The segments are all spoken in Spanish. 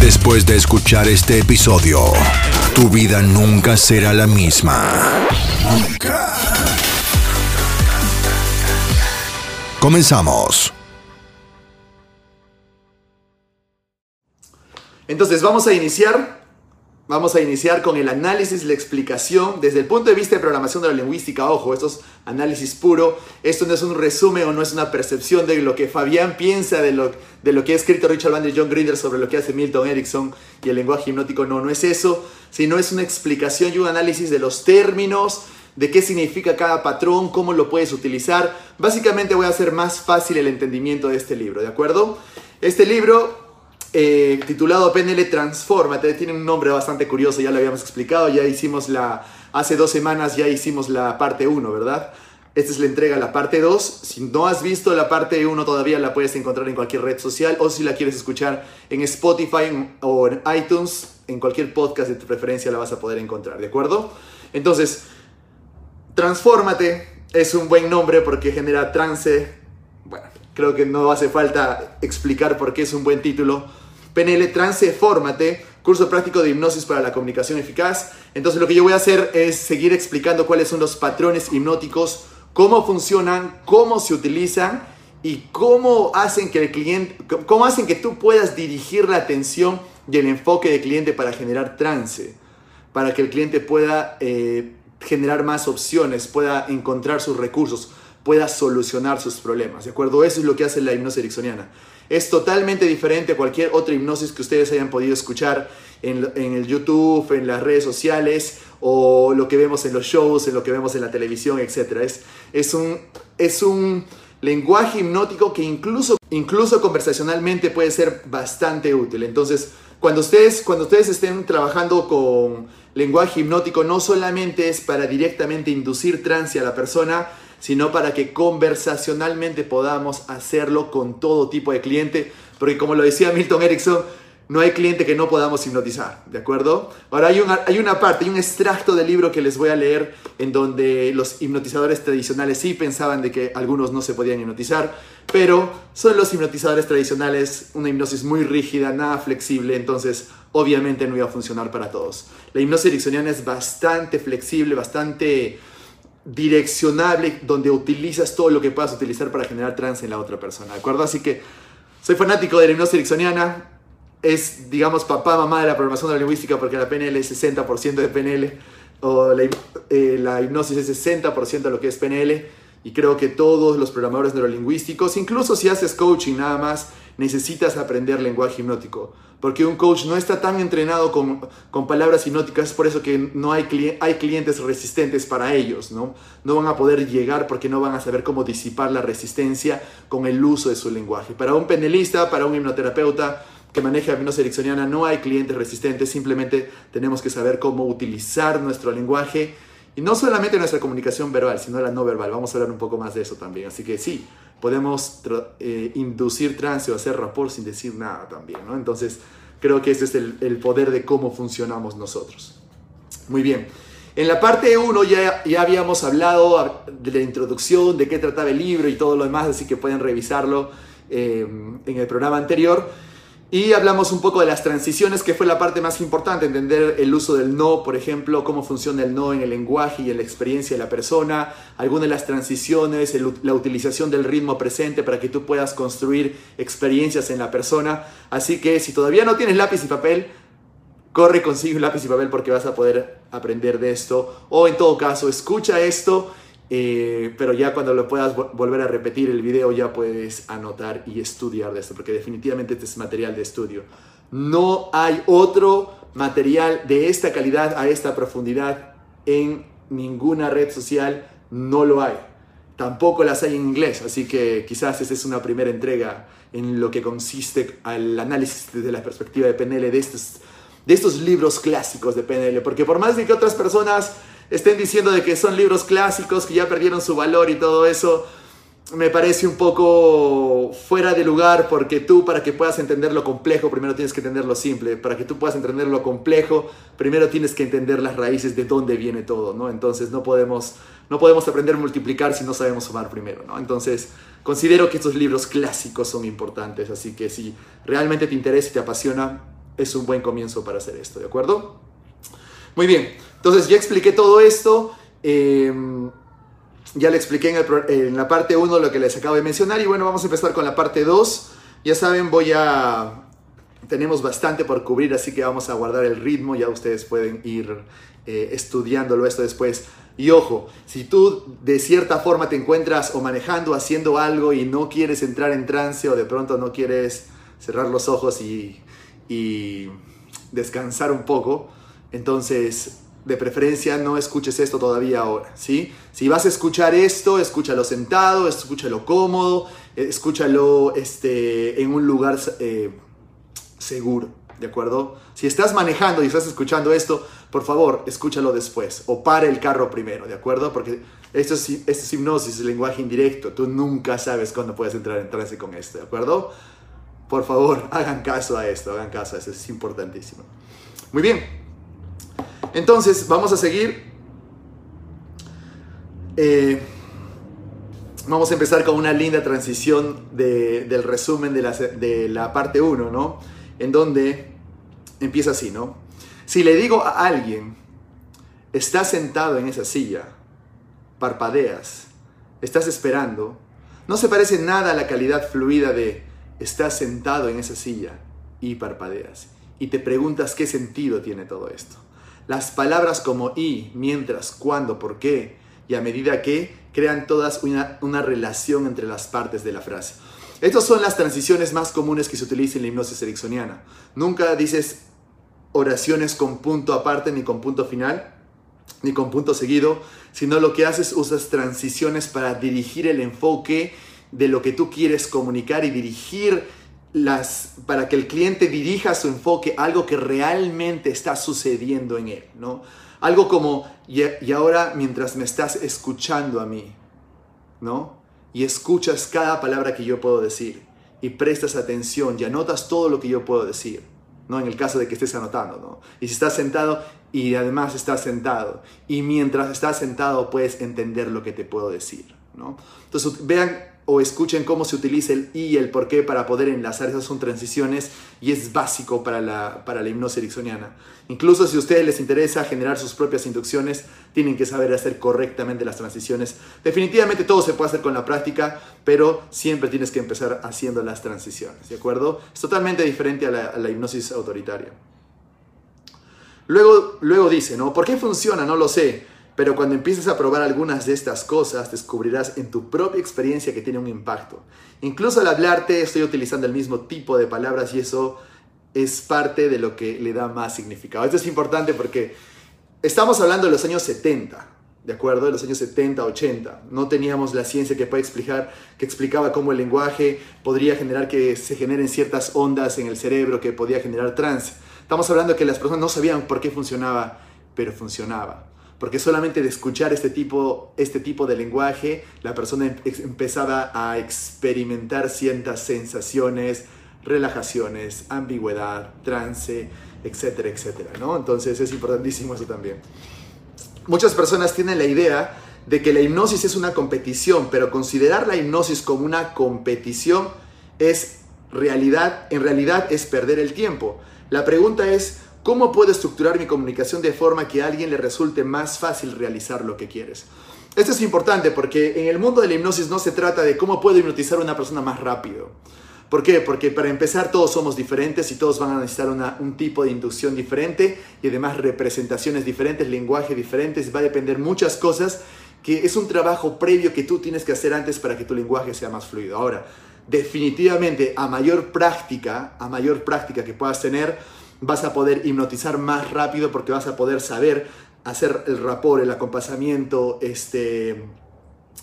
Después de escuchar este episodio, tu vida nunca será la misma. Nunca. Comenzamos. Entonces vamos a iniciar, vamos a iniciar con el análisis, la explicación desde el punto de vista de programación de la lingüística. Ojo, esto es análisis puro. Esto no es un resumen o no es una percepción de lo que Fabián piensa de lo, de lo que ha escrito Richard Bandler y John Grinder sobre lo que hace Milton Erickson y el lenguaje hipnótico. No, no es eso, sino es una explicación y un análisis de los términos, de qué significa cada patrón, cómo lo puedes utilizar. Básicamente voy a hacer más fácil el entendimiento de este libro, ¿de acuerdo? Este libro eh, titulado PNL Transformate, tiene un nombre bastante curioso, ya lo habíamos explicado, ya hicimos la, hace dos semanas ya hicimos la parte 1, ¿verdad? Esta es la entrega, la parte 2. Si no has visto la parte 1 todavía la puedes encontrar en cualquier red social o si la quieres escuchar en Spotify o en iTunes, en cualquier podcast de tu preferencia la vas a poder encontrar, ¿de acuerdo? Entonces, Transfórmate es un buen nombre porque genera trance. Bueno, creo que no hace falta explicar por qué es un buen título. PNL Transfórmate, curso práctico de hipnosis para la comunicación eficaz. Entonces lo que yo voy a hacer es seguir explicando cuáles son los patrones hipnóticos, cómo funcionan, cómo se utilizan y cómo hacen que el cliente, cómo hacen que tú puedas dirigir la atención y el enfoque del cliente para generar trance para que el cliente pueda eh, generar más opciones, pueda encontrar sus recursos, pueda solucionar sus problemas. ¿De acuerdo? Eso es lo que hace la hipnosis ericksoniana. Es totalmente diferente a cualquier otra hipnosis que ustedes hayan podido escuchar en, el YouTube, en las redes sociales o lo que vemos en los shows, en lo que vemos en la televisión, etc. Es, es, un, es un lenguaje hipnótico que incluso, incluso conversacionalmente puede ser bastante útil. Entonces, cuando ustedes, cuando ustedes estén trabajando con lenguaje hipnótico, no solamente es para directamente inducir trance a la persona, sino para que conversacionalmente podamos hacerlo con todo tipo de cliente, porque como lo decía Milton Erickson, no hay cliente que no podamos hipnotizar, ¿de acuerdo? Ahora hay una, hay una parte, hay un extracto del libro que les voy a leer en donde los hipnotizadores tradicionales sí pensaban de que algunos no se podían hipnotizar, pero son los hipnotizadores tradicionales una hipnosis muy rígida, nada flexible, entonces obviamente no iba a funcionar para todos. La hipnosis ericksoniana es bastante flexible, bastante direccionable, donde utilizas todo lo que puedas utilizar para generar trance en la otra persona, ¿de acuerdo? Así que soy fanático de la hipnosis ericksoniana, es, digamos, papá, mamá de la programación de la lingüística, porque la PNL es 60% de PNL, o la, eh, la hipnosis es 60% de lo que es PNL, y creo que todos los programadores neurolingüísticos, incluso si haces coaching nada más, necesitas aprender lenguaje hipnótico, porque un coach no está tan entrenado con, con palabras hipnóticas, es por eso que no hay, hay clientes resistentes para ellos, ¿no? No van a poder llegar porque no van a saber cómo disipar la resistencia con el uso de su lenguaje. Para un penelista, para un hipnoterapeuta, que maneja hipnosis ericksoniana no hay clientes resistentes, simplemente tenemos que saber cómo utilizar nuestro lenguaje y no solamente nuestra comunicación verbal, sino la no verbal. Vamos a hablar un poco más de eso también. Así que sí, podemos eh, inducir trance o hacer rapport sin decir nada también, ¿no? Entonces, creo que ese es el, el poder de cómo funcionamos nosotros. Muy bien. En la parte 1 ya, ya habíamos hablado de la introducción, de qué trataba el libro y todo lo demás, así que pueden revisarlo eh, en el programa anterior. Y hablamos un poco de las transiciones, que fue la parte más importante, entender el uso del no, por ejemplo, cómo funciona el no en el lenguaje y en la experiencia de la persona, algunas de las transiciones, la utilización del ritmo presente para que tú puedas construir experiencias en la persona. Así que si todavía no tienes lápiz y papel, corre consigue un lápiz y papel porque vas a poder aprender de esto. O en todo caso, escucha esto, eh, pero ya cuando lo puedas vo- volver a repetir el video ya puedes anotar y estudiar de esto, porque definitivamente este es material de estudio. No hay otro material de esta calidad, a esta profundidad en ninguna red social, no lo hay. Tampoco las hay en inglés, así que quizás esta es una primera entrega en lo que consiste al análisis desde la perspectiva de PNL de estos de estos libros clásicos de PNL, porque por más de que otras personas estén diciendo de que son libros clásicos, que ya perdieron su valor y todo eso, me parece un poco fuera de lugar porque tú para que puedas entender lo complejo primero tienes que entender lo simple, para que tú puedas entender lo complejo primero tienes que entender las raíces de dónde viene todo, ¿no? Entonces no podemos, no podemos aprender a multiplicar si no sabemos sumar primero, ¿no? Entonces considero que estos libros clásicos son importantes, así que si realmente te interesa y te apasiona, es un buen comienzo para hacer esto, ¿de acuerdo? Muy bien, entonces ya expliqué todo esto. Eh, ya le expliqué en, la parte 1 lo que les acabo de mencionar y bueno, vamos a empezar con la parte 2. Ya saben, voy a... Tenemos bastante por cubrir, así que vamos a guardar el ritmo, ya ustedes pueden ir eh, estudiándolo esto después. Y ojo, si tú de cierta forma te encuentras o manejando, haciendo algo y no quieres entrar en trance o de pronto no quieres cerrar los ojos y, y descansar un poco, entonces de preferencia no escuches esto todavía ahora, ¿sí? Si vas a escuchar esto, escúchalo sentado, escúchalo cómodo, eh, escúchalo este, en un lugar eh, seguro, ¿de acuerdo? Si estás manejando y estás escuchando esto, por favor, escúchalo después o para el carro primero, ¿de acuerdo? Porque esto es, esto es hipnosis, es lenguaje indirecto, tú nunca sabes cuándo puedes entrar en trance con esto, ¿de acuerdo? Por favor, hagan caso a esto, hagan caso a esto, es importantísimo. Muy bien, entonces, vamos a seguir. Eh, vamos a empezar con una linda transición del resumen de la, de la parte 1, ¿no? En donde empieza así, ¿no? Si le digo a alguien, estás sentado en esa silla, parpadeas, estás esperando, no se parece nada a la calidad fluida de estás sentado en esa silla y parpadeas. Y te preguntas qué sentido tiene todo esto. Las palabras como y, mientras, cuando, por qué y a medida que crean todas una, relación entre las partes de la frase. Estas son las transiciones más comunes que se utilizan en la hipnosis ericksoniana. Nunca dices oraciones con punto aparte ni con punto final, ni con punto seguido, sino lo que haces usas transiciones para dirigir el enfoque de lo que tú quieres comunicar y dirigir las, para que el cliente dirija su enfoque a algo que realmente está sucediendo en él, ¿no? Algo como, y, y ahora mientras me estás escuchando a mí, ¿no? Y escuchas cada palabra que yo puedo decir y prestas atención y anotas todo lo que yo puedo decir, ¿no? En el caso de que estés anotando, ¿no? Y si estás sentado y además estás sentado y mientras estás sentado puedes entender lo que te puedo decir, ¿no? Entonces vean o escuchen cómo se utiliza el y y el por qué para poder enlazar. Esas son transiciones y es básico para la, para la hipnosis ericksoniana. Incluso si a ustedes les interesa generar sus propias inducciones, tienen que saber hacer correctamente las transiciones. Definitivamente todo se puede hacer con la práctica, pero siempre tienes que empezar haciendo las transiciones, ¿de acuerdo? Es totalmente diferente a la, hipnosis autoritaria. Luego, luego dice, ¿no? ¿Por qué funciona? No lo sé. Pero cuando empieces a probar algunas de estas cosas, descubrirás en tu propia experiencia que tiene un impacto. Incluso al hablarte estoy utilizando el mismo tipo de palabras y eso es parte de lo que le da más significado. Esto es importante porque estamos hablando de los años 70, ¿de acuerdo? De los años 70, 80. No teníamos la ciencia que puede explicar, que explicaba cómo el lenguaje podría generar que se generen ciertas ondas en el cerebro que podía generar trance. Estamos hablando que las personas no sabían por qué funcionaba, pero funcionaba porque solamente de escuchar este tipo, este tipo de lenguaje, la persona em, empezaba a experimentar ciertas sensaciones, relajaciones, ambigüedad, trance, etcétera, etcétera, ¿no? Entonces es importantísimo eso también. Muchas personas tienen la idea de que la hipnosis es una competición, pero considerar la hipnosis como una competición es realidad, en realidad es perder el tiempo. La pregunta es, ¿Cómo puedo estructurar mi comunicación de forma que a alguien le resulte más fácil realizar lo que quieres? Esto es importante porque en el mundo de la hipnosis no se trata de cómo puedo hipnotizar a una persona más rápido. ¿Por qué? Porque para empezar todos somos diferentes y todos van a necesitar un tipo de inducción diferente y además representaciones diferentes, lenguaje diferentes, va a depender muchas cosas que es un trabajo previo que tú tienes que hacer antes para que tu lenguaje sea más fluido. Ahora, definitivamente a mayor práctica, a mayor práctica que puedas tener, vas a poder hipnotizar más rápido porque vas a poder saber hacer el rapor, el acompasamiento, este,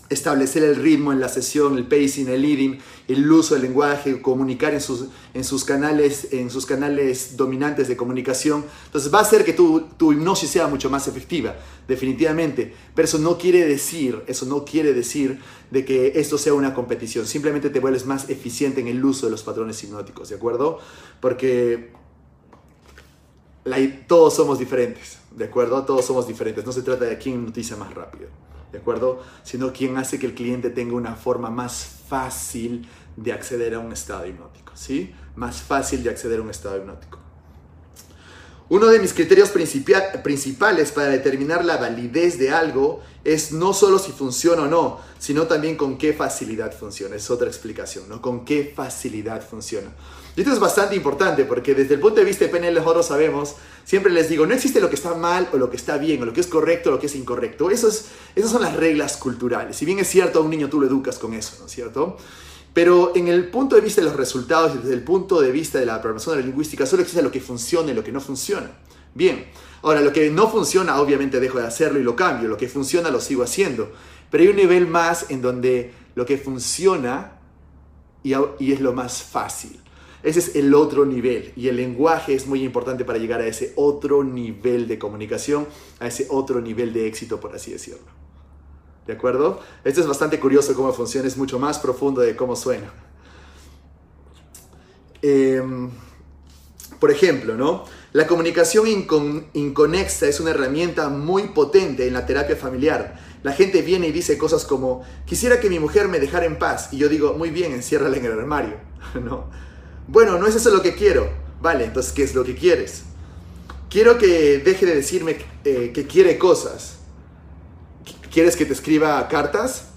establecer el ritmo en la sesión, el pacing, el leading, el uso del lenguaje, comunicar en sus, en sus, canales, en sus canales dominantes de comunicación. Entonces va a hacer que tu, tu hipnosis sea mucho más efectiva, definitivamente. Pero eso no quiere decir, eso no quiere decir de que esto sea una competición. Simplemente te vuelves más eficiente en el uso de los patrones hipnóticos, ¿de acuerdo? Porque todos somos diferentes, ¿de acuerdo? Todos somos diferentes. No se trata de quién noticia más rápido. ¿de acuerdo? Sino quien hace que el cliente tenga una forma más fácil de acceder a un estado hipnótico, ¿sí? Más fácil de acceder a un estado hipnótico. Uno de mis criterios principales para determinar la validez de algo es no solo si funciona o no, sino también con qué facilidad funciona. Es otra explicación, ¿no? Con qué facilidad funciona. Y esto es bastante importante porque desde el punto de vista de PNL nosotros sabemos, siempre les digo, no existe lo que está mal o lo que está bien, o lo que es correcto o lo que es incorrecto. Eso es, esas son las reglas culturales. Si bien es cierto, a un niño tú lo educas con eso, ¿no es cierto? Pero en el punto de vista de los resultados y desde el punto de vista de la programación de la lingüística, solo existe lo que funciona y lo que no funciona. Bien, ahora lo que no funciona obviamente dejo de hacerlo y lo cambio, lo que funciona lo sigo haciendo. Pero hay un nivel más en donde lo que funciona y, y es lo más fácil. Ese es el otro nivel y el lenguaje es muy importante para llegar a ese otro nivel de comunicación, a ese otro nivel de éxito, por así decirlo. ¿De acuerdo? Esto es bastante curioso cómo funciona, es mucho más profundo de cómo suena. Em, por ejemplo, ¿no? La comunicación inconexa es una herramienta muy potente en la terapia familiar. La gente viene y dice cosas como, quisiera que mi mujer me dejara en paz. Y yo digo, muy bien, enciérrala en el armario. ¿no? Bueno, no es eso lo que quiero. Vale, entonces, ¿qué es lo que quieres? Quiero que deje de decirme eh, que quiere cosas. ¿Quieres que te escriba cartas?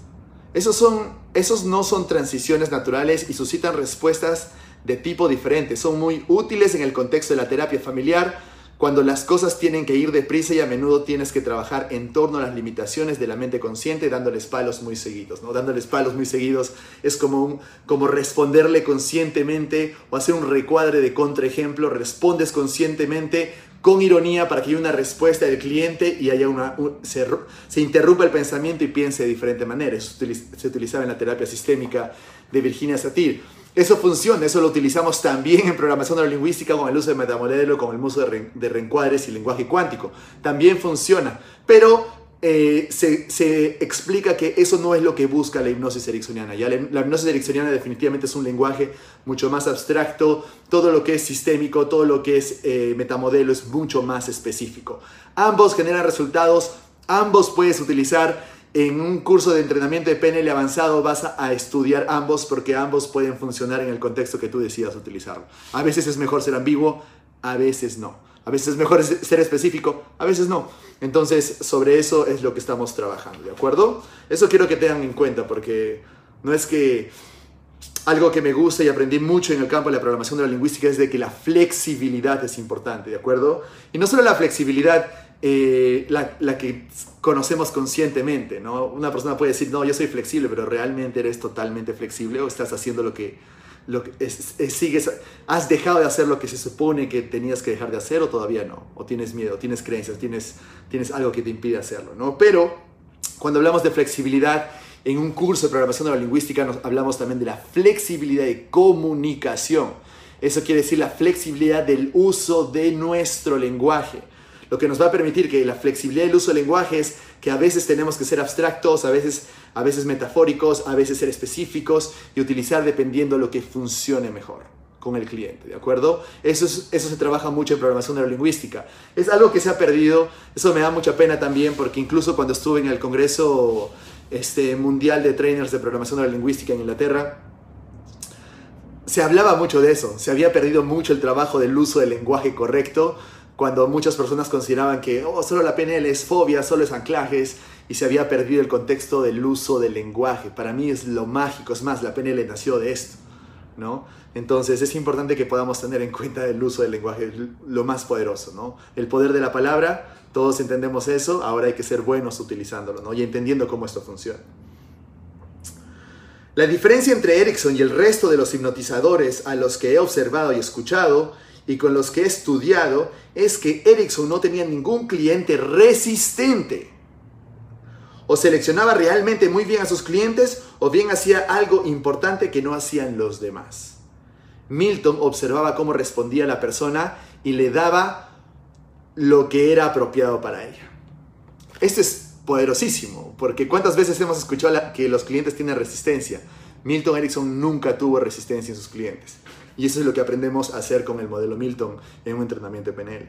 Esos, son, esos no son transiciones naturales y suscitan respuestas de tipo diferente. Son muy útiles en el contexto de la terapia familiar, cuando las cosas tienen que ir deprisa y a menudo tienes que trabajar en torno a las limitaciones de la mente consciente dándoles palos muy seguidos, ¿no? Dándoles palos muy seguidos es como, como responderle conscientemente o hacer un recuadre de contraejemplo, respondes conscientemente con ironía para que haya una respuesta del cliente y haya una, se, se, interrumpa el pensamiento y piense de diferente manera. Se utilizaba en la terapia sistémica de Virginia Satir. Eso funciona, eso lo utilizamos también en programación neurolingüística con el uso de metamodelo, con el uso de, reencuadres y lenguaje cuántico. También funciona, pero eh, se, explica que eso no es lo que busca la hipnosis ericksoniana. Ya la, hipnosis ericksoniana definitivamente es un lenguaje mucho más abstracto, todo lo que es sistémico, todo lo que es eh, metamodelo es mucho más específico. Ambos generan resultados, ambos puedes utilizar en un curso de entrenamiento de PNL avanzado vas a, estudiar ambos porque ambos pueden funcionar en el contexto que tú decidas utilizarlo. A veces es mejor ser ambiguo, a veces no. A veces es mejor ser específico, a veces no. Entonces, sobre eso es lo que estamos trabajando, ¿de acuerdo? Eso quiero que tengan en cuenta porque no es que algo que me gusta y aprendí mucho en el campo de la programación de la lingüística es de que la flexibilidad es importante, ¿de acuerdo? Y no solo la flexibilidad, eh, la, que conocemos conscientemente, ¿no? Una persona puede decir, no, yo soy flexible, pero realmente eres totalmente flexible o estás haciendo lo que, lo que sigues, has dejado de hacer lo que se supone que tenías que dejar de hacer o todavía no, o tienes miedo, tienes creencias, tienes, tienes algo que te impide hacerlo, ¿no? Pero cuando hablamos de flexibilidad, en un curso de programación neurolingüística nos hablamos también de la flexibilidad de comunicación. Eso quiere decir la flexibilidad del uso de nuestro lenguaje lo que nos va a permitir que la flexibilidad del uso del lenguaje es que a veces tenemos que ser abstractos, a veces, a veces metafóricos, a veces ser específicos y utilizar dependiendo lo que funcione mejor con el cliente, ¿de acuerdo? Eso, eso se trabaja mucho en programación neurolingüística. Es algo que se ha perdido, eso me da mucha pena también porque incluso cuando estuve en el Congreso este, Mundial de Trainers de Programación Neurolingüística en Inglaterra, se hablaba mucho de eso, se había perdido mucho el trabajo del uso del lenguaje correcto, cuando muchas personas consideraban que oh, solo la PNL es fobia, solo es anclajes y se había perdido el contexto del uso del lenguaje. Para mí es lo mágico, es más, la PNL nació de esto, ¿no? Entonces es importante que podamos tener en cuenta el uso del lenguaje, lo más poderoso, ¿no? El poder de la palabra, todos entendemos eso, ahora hay que ser buenos utilizándolo, ¿no? Y entendiendo cómo esto funciona. La diferencia entre Erickson y el resto de los hipnotizadores a los que he observado y escuchado y con los que he estudiado es que Ericsson no tenía ningún cliente resistente. O seleccionaba realmente muy bien a sus clientes o bien hacía algo importante que no hacían los demás. Milton observaba cómo respondía la persona y le daba lo que era apropiado para ella. Esto es poderosísimo, porque ¿cuántas veces hemos escuchado que los clientes tienen resistencia? Milton Erickson nunca tuvo resistencia en sus clientes. Y eso es lo que aprendemos a hacer con el modelo Milton en un entrenamiento PNL.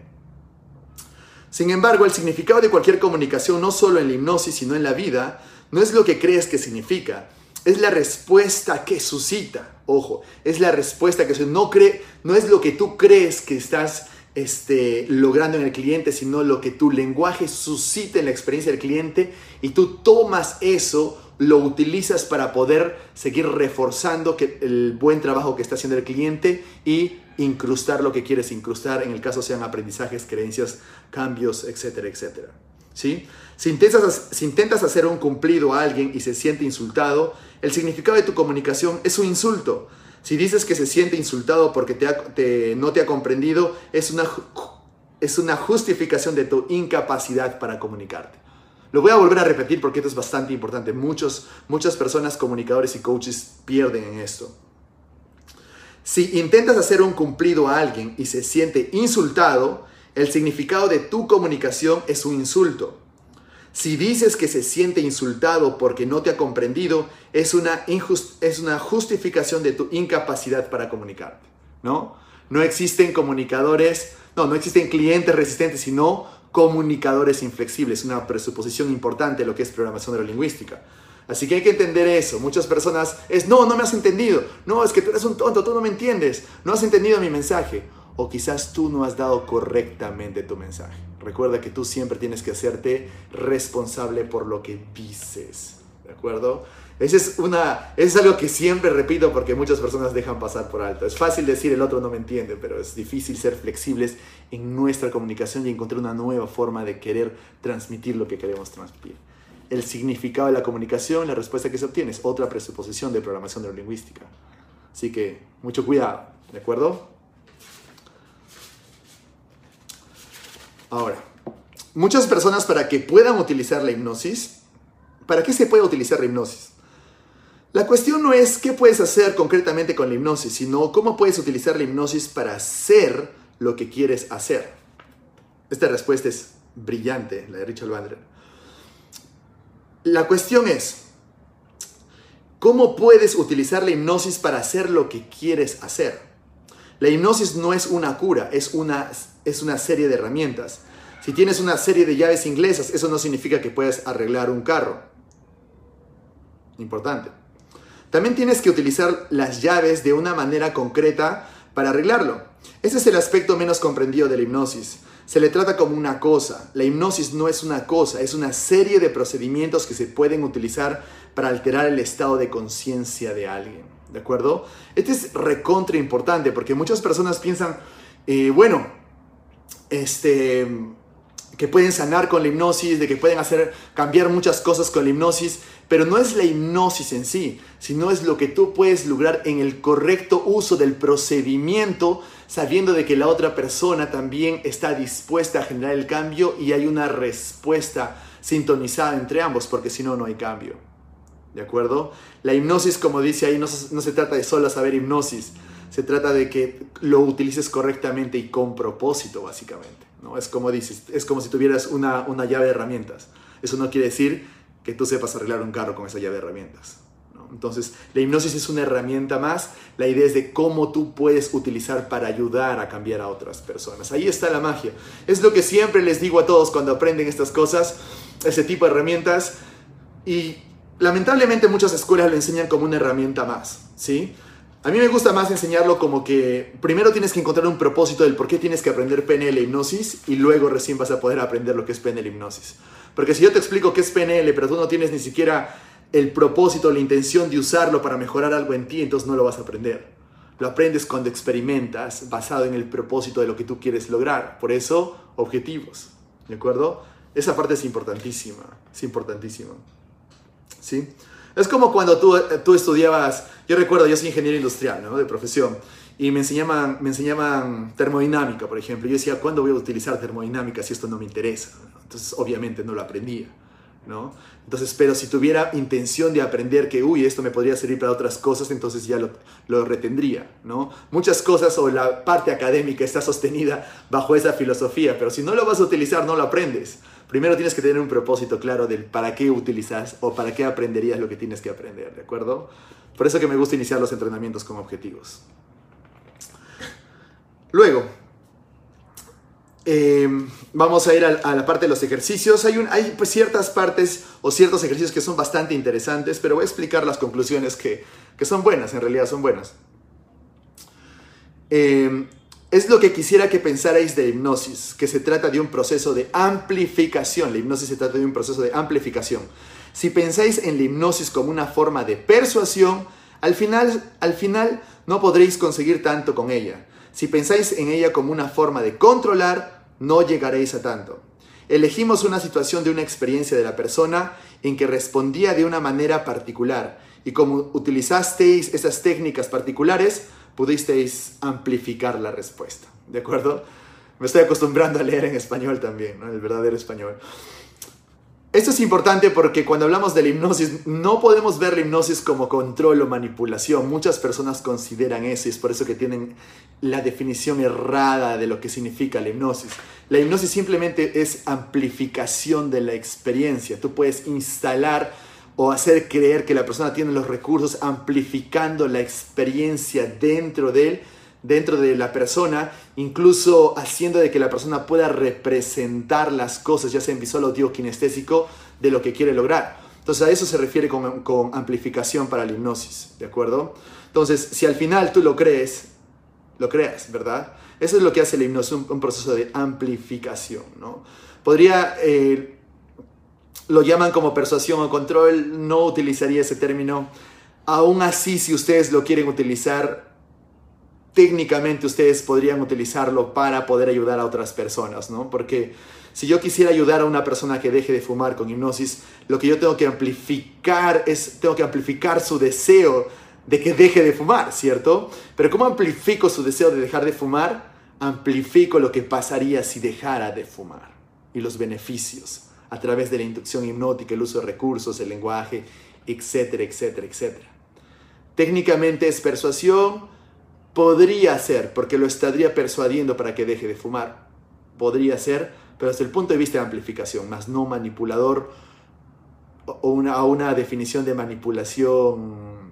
Sin embargo, el significado de cualquier comunicación, no solo en la hipnosis, sino en la vida, no es lo que crees que significa, es la respuesta que suscita. Ojo, es la respuesta que no cree, no es lo que tú crees que estás este, logrando en el cliente, sino lo que tu lenguaje suscita en la experiencia del cliente y tú tomas eso, lo utilizas para poder seguir reforzando que, el buen trabajo que está haciendo el cliente y incrustar lo que quieres incrustar, en el caso sean aprendizajes, creencias, cambios, etcétera, etcétera. ¿Sí? Si, intentas, si intentas hacer un cumplido a alguien y se siente insultado, el significado de tu comunicación es un insulto. Si dices que se siente insultado porque te no te ha comprendido, es una, es una justificación de tu incapacidad para comunicarte. Lo voy a volver a repetir porque esto es bastante importante. Muchos, muchas personas, comunicadores y coaches pierden en esto. Si intentas hacer un cumplido a alguien y se siente insultado, el significado de tu comunicación es un insulto. Si dices que se siente insultado porque no te ha comprendido, es una, justificación de tu incapacidad para comunicarte, ¿no? No existen comunicadores, no, no existen clientes resistentes, sino comunicadores inflexibles, una presuposición importante de lo que es programación neurolingüística. Así que hay que entender eso. Muchas personas es, no, no me has entendido. No, es que tú eres un tonto, tú no me entiendes. No has entendido mi mensaje o quizás tú no has dado correctamente tu mensaje. Recuerda que tú siempre tienes que hacerte responsable por lo que dices, ¿de acuerdo? Ese es, una, es algo que siempre repito porque muchas personas dejan pasar por alto. Es fácil decir el otro no me entiende, pero es difícil ser flexibles en nuestra comunicación y encontrar una nueva forma de querer transmitir lo que queremos transmitir. El significado de la comunicación, la respuesta que se obtiene es otra presuposición de programación neurolingüística. Así que mucho cuidado, ¿de acuerdo? Ahora, muchas personas para que puedan utilizar la hipnosis, ¿para qué se puede utilizar la hipnosis? La cuestión no es qué puedes hacer concretamente con la hipnosis, sino cómo puedes utilizar la hipnosis para hacer lo que quieres hacer. Esta respuesta es brillante, la de Richard Bandler. La cuestión es, ¿cómo puedes utilizar la hipnosis para hacer lo que quieres hacer? La hipnosis no es una cura, es una es una serie de herramientas. Si tienes una serie de llaves inglesas, eso no significa que puedas arreglar un carro. Importante. También tienes que utilizar las llaves de una manera concreta para arreglarlo. Ese es el aspecto menos comprendido de la hipnosis. Se le trata como una cosa. La hipnosis no es una cosa, es una serie de procedimientos que se pueden utilizar para alterar el estado de conciencia de alguien. ¿De acuerdo? Este es recontra importante porque muchas personas piensan, eh, bueno, este, que pueden sanar con la hipnosis, de que pueden hacer cambiar muchas cosas con la hipnosis, pero no es la hipnosis en sí, sino es lo que tú puedes lograr en el correcto uso del procedimiento, sabiendo de que la otra persona también está dispuesta a generar el cambio y hay una respuesta sintonizada entre ambos, porque si no, no hay cambio. ¿De acuerdo? La hipnosis, como dice ahí, no, no se trata de solo saber hipnosis, se trata de que lo utilices correctamente y con propósito, básicamente. ¿no? Es como dices, es como si tuvieras una, una llave de herramientas. Eso no quiere decir que tú sepas arreglar un carro con esa llave de herramientas. Entonces, la hipnosis es una herramienta más. La idea es de cómo tú puedes utilizar para ayudar a cambiar a otras personas. Ahí está la magia. Es lo que siempre les digo a todos cuando aprenden estas cosas, ese tipo de herramientas. Y lamentablemente muchas escuelas lo enseñan como una herramienta más, ¿sí? A mí me gusta más enseñarlo como que primero tienes que encontrar un propósito del por qué tienes que aprender PNL hipnosis y luego recién vas a poder aprender lo que es PNL hipnosis. Porque si yo te explico qué es PNL, pero tú no tienes ni siquiera el propósito, la intención de usarlo para mejorar algo en ti, entonces no lo vas a aprender. Lo aprendes cuando experimentas basado en el propósito de lo que tú quieres lograr. Por eso, objetivos. ¿De acuerdo? Esa parte es importantísima. Es importantísima. ¿Sí? Es como cuando tú, tú estudiabas, yo recuerdo, yo soy ingeniero industrial, ¿no? De profesión, y me enseñaban, me enseñaban termodinámica, por ejemplo. Yo decía, ¿cuándo voy a utilizar termodinámica si esto no me interesa? Entonces, obviamente, no lo aprendía, ¿no? Entonces, pero si tuviera intención de aprender que, uy, esto me podría servir para otras cosas, entonces ya lo, retendría. Muchas cosas o la parte académica está sostenida bajo esa filosofía, pero si no lo vas a utilizar, no lo aprendes. Primero tienes que tener un propósito claro del para qué utilizas o para qué aprenderías lo que tienes que aprender, ¿de acuerdo? Por eso que me gusta iniciar los entrenamientos con objetivos. Luego, eh, vamos a ir a, la parte de los ejercicios. Hay, pues, ciertas partes o ciertos ejercicios que son bastante interesantes, pero voy a explicar las conclusiones que, son buenas, en realidad son buenas. Eh, es lo que quisiera que pensarais de hipnosis, que se trata de un proceso de amplificación. La hipnosis se trata de un proceso de amplificación. Si pensáis en la hipnosis como una forma de persuasión, al final, al final no podréis conseguir tanto con ella. Si pensáis en ella como una forma de controlar, no llegaréis a tanto. Elegimos una situación de una experiencia de la persona en que respondía de una manera particular y como utilizasteis esas técnicas particulares, pudisteis amplificar la respuesta. ¿De acuerdo? Me estoy acostumbrando a leer en español también, ¿no? el verdadero español. Esto es importante porque cuando hablamos de la hipnosis, no podemos ver la hipnosis como control o manipulación. Muchas personas consideran eso y es por eso que tienen la definición errada de lo que significa la hipnosis. La hipnosis simplemente es amplificación de la experiencia. Tú puedes instalar o hacer creer que la persona tiene los recursos amplificando la experiencia dentro de él, dentro de la persona, incluso haciendo de que la persona pueda representar las cosas, ya sea en visual, auditivo, kinestésico, de lo que quiere lograr. Entonces a eso se refiere con, con amplificación para la hipnosis, ¿de acuerdo? Entonces, si al final tú lo crees, lo creas, ¿verdad? Eso es lo que hace la hipnosis, un, proceso de amplificación, ¿no? Podría eh, lo llaman como persuasión o control, no utilizaría ese término. Aún así, si ustedes lo quieren utilizar, técnicamente ustedes podrían utilizarlo para poder ayudar a otras personas, ¿no? Porque si yo quisiera ayudar a una persona que deje de fumar con hipnosis, lo que yo tengo que amplificar es, tengo que amplificar su deseo de que deje de fumar, ¿cierto? Pero ¿cómo amplifico su deseo de dejar de fumar? Amplifico lo que pasaría si dejara de fumar y los beneficios a través de la inducción hipnótica, el uso de recursos, el lenguaje, etcétera, etcétera, etcétera. Técnicamente es persuasión, podría ser, porque lo estaría persuadiendo para que deje de fumar. Podría ser, pero desde el punto de vista de amplificación, más no manipulador o una, una definición de manipulación,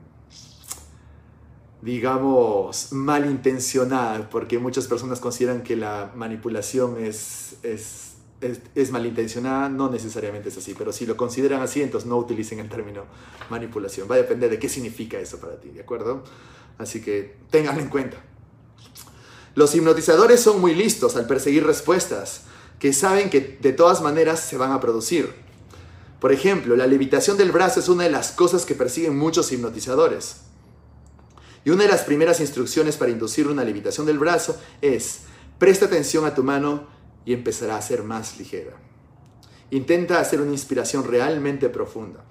digamos, malintencionada, porque muchas personas consideran que la manipulación es, es es, malintencionada, no necesariamente es así, pero si lo consideran así, entonces no utilicen el término manipulación. Va a depender de qué significa eso para ti, ¿de acuerdo? Así que ténganlo en cuenta. Los hipnotizadores son muy listos al perseguir respuestas que saben que de todas maneras se van a producir. Por ejemplo, la levitación del brazo es una de las cosas que persiguen muchos hipnotizadores. Y una de las primeras instrucciones para inducir una levitación del brazo es, presta atención a tu mano y empezará a ser más ligera. Intenta hacer una inspiración realmente profunda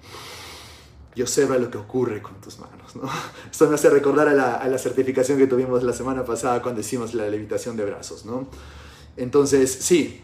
y observa lo que ocurre con tus manos. ¿no? Esto me hace recordar a la, certificación que tuvimos la semana pasada cuando hicimos la levitación de brazos. ¿no? Entonces, sí,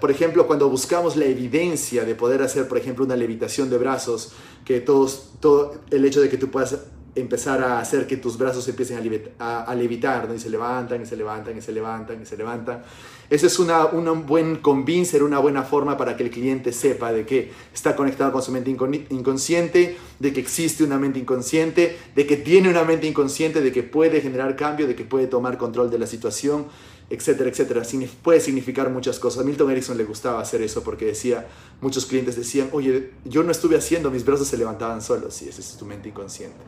por ejemplo, cuando buscamos la evidencia de poder hacer, por ejemplo, una levitación de brazos, que todos, todo el hecho de que tú puedas empezar a hacer que tus brazos empiecen a, levitar, ¿no? y se levantan, y se levantan, y se levantan, y se levantan. Esa es una, un buen convincer, una buena forma para que el cliente sepa de que está conectado con su mente inconsciente, de que existe una mente inconsciente, de que tiene una mente inconsciente, de que puede generar cambio, de que puede tomar control de la situación, etcétera, etcétera. Puede significar muchas cosas. A Milton Erickson le gustaba hacer eso porque decía, muchos clientes decían, oye, yo no estuve haciendo, mis brazos se levantaban solos. Sí, esa es tu mente inconsciente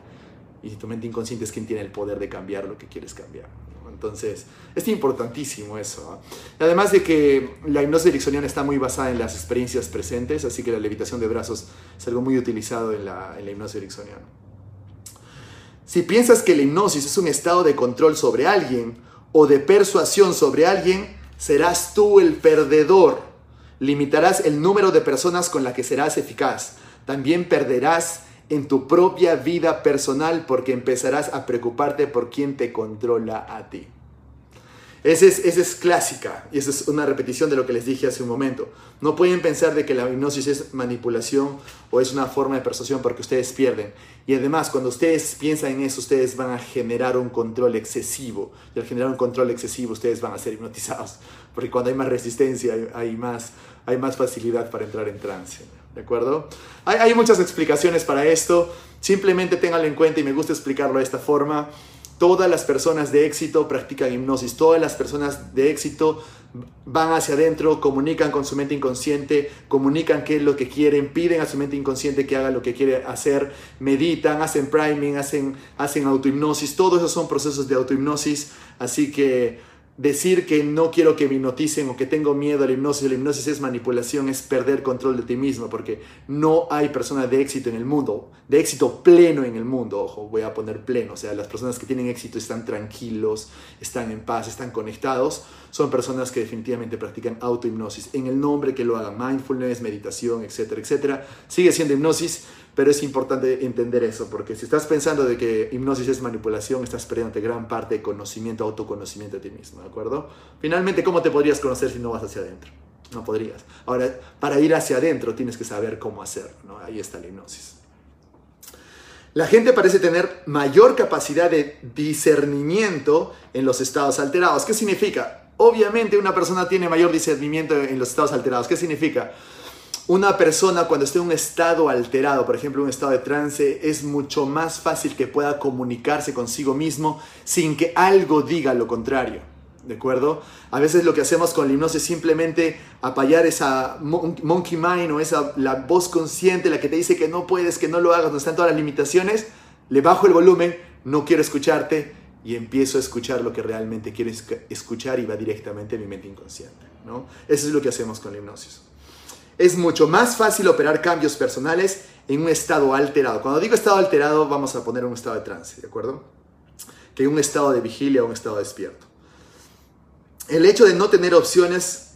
y tu mente inconsciente es quien tiene el poder de cambiar lo que quieres cambiar. Entonces, es importantísimo eso. Además de que la hipnosis ericksoniana está muy basada en las experiencias presentes, así que la levitación de brazos es algo muy utilizado en la, en la hipnosis ericksoniana. Si piensas que la hipnosis es un estado de control sobre alguien o de persuasión sobre alguien, serás tú el perdedor. Limitarás el número de personas con las que serás eficaz. También perderás en tu propia vida personal porque empezarás a preocuparte por quién te controla a ti. Esa es, es clásica y esa es una repetición de lo que les dije hace un momento. No pueden pensar de que la hipnosis es manipulación o es una forma de persuasión porque ustedes pierden. Y además, cuando ustedes piensan en eso, ustedes van a generar un control excesivo. Y al generar un control excesivo, ustedes van a ser hipnotizados. Porque cuando hay más resistencia, hay más, hay más facilidad para entrar en trance. ¿De acuerdo? Hay, hay muchas explicaciones para esto. Simplemente ténganlo en cuenta y me gusta explicarlo de esta forma. Todas las personas de éxito practican hipnosis. Todas las personas de éxito van hacia adentro, comunican con su mente inconsciente, comunican qué es lo que quieren, piden a su mente inconsciente que haga lo que quiere hacer, meditan, hacen priming, hacen, hacen autohipnosis. Todos esos son procesos de autohipnosis. Así que decir que no quiero que me hipnoticen o que tengo miedo a la hipnosis, la hipnosis es manipulación, es perder control de ti mismo, porque no hay personas de éxito en el mundo, de éxito pleno en el mundo, ojo, voy a poner pleno, o sea, las personas que tienen éxito están tranquilos, están en paz, están conectados, son personas que definitivamente practican autohipnosis, en el nombre que lo hagan, mindfulness, meditación, etcétera, etcétera, sigue siendo hipnosis, pero es importante entender eso, porque si estás pensando de que hipnosis es manipulación, estás perdiendo gran parte de conocimiento, autoconocimiento de ti mismo, ¿de acuerdo? Finalmente, ¿cómo te podrías conocer si no vas hacia adentro? No podrías. Ahora, para ir hacia adentro tienes que saber cómo hacerlo, ¿no? Ahí está la hipnosis. La gente parece tener mayor capacidad de discernimiento en los estados alterados. ¿Qué significa? Obviamente una persona tiene mayor discernimiento en los estados alterados. ¿Qué significa? Una persona cuando esté en un estado alterado, por ejemplo un estado de trance, es mucho más fácil que pueda comunicarse consigo mismo sin que algo diga lo contrario. ¿De acuerdo? A veces lo que hacemos con la hipnosis es simplemente apallar esa monkey mind o esa la voz consciente, la que te dice que no puedes, que no lo hagas, donde están todas las limitaciones. Le bajo el volumen, no quiero escucharte y empiezo a escuchar lo que realmente quiero escuchar y va directamente a mi mente inconsciente. ¿no? Eso es lo que hacemos con la hipnosis es mucho más fácil operar cambios personales en un estado alterado. Cuando digo estado alterado, vamos a poner un estado de trance, ¿de acuerdo? Que un estado de vigilia un estado despierto. El hecho de no tener opciones,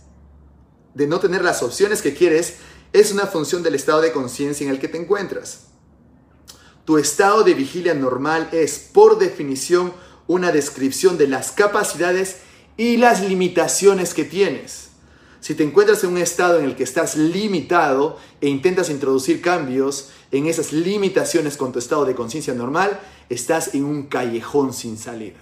de no tener las opciones que quieres, es una función del estado de conciencia en el que te encuentras. Tu estado de vigilia normal es, por definición, una descripción de las capacidades y las limitaciones que tienes. Si te encuentras en un estado en el que estás limitado e intentas introducir cambios en esas limitaciones con tu estado de conciencia normal, estás en un callejón sin salida.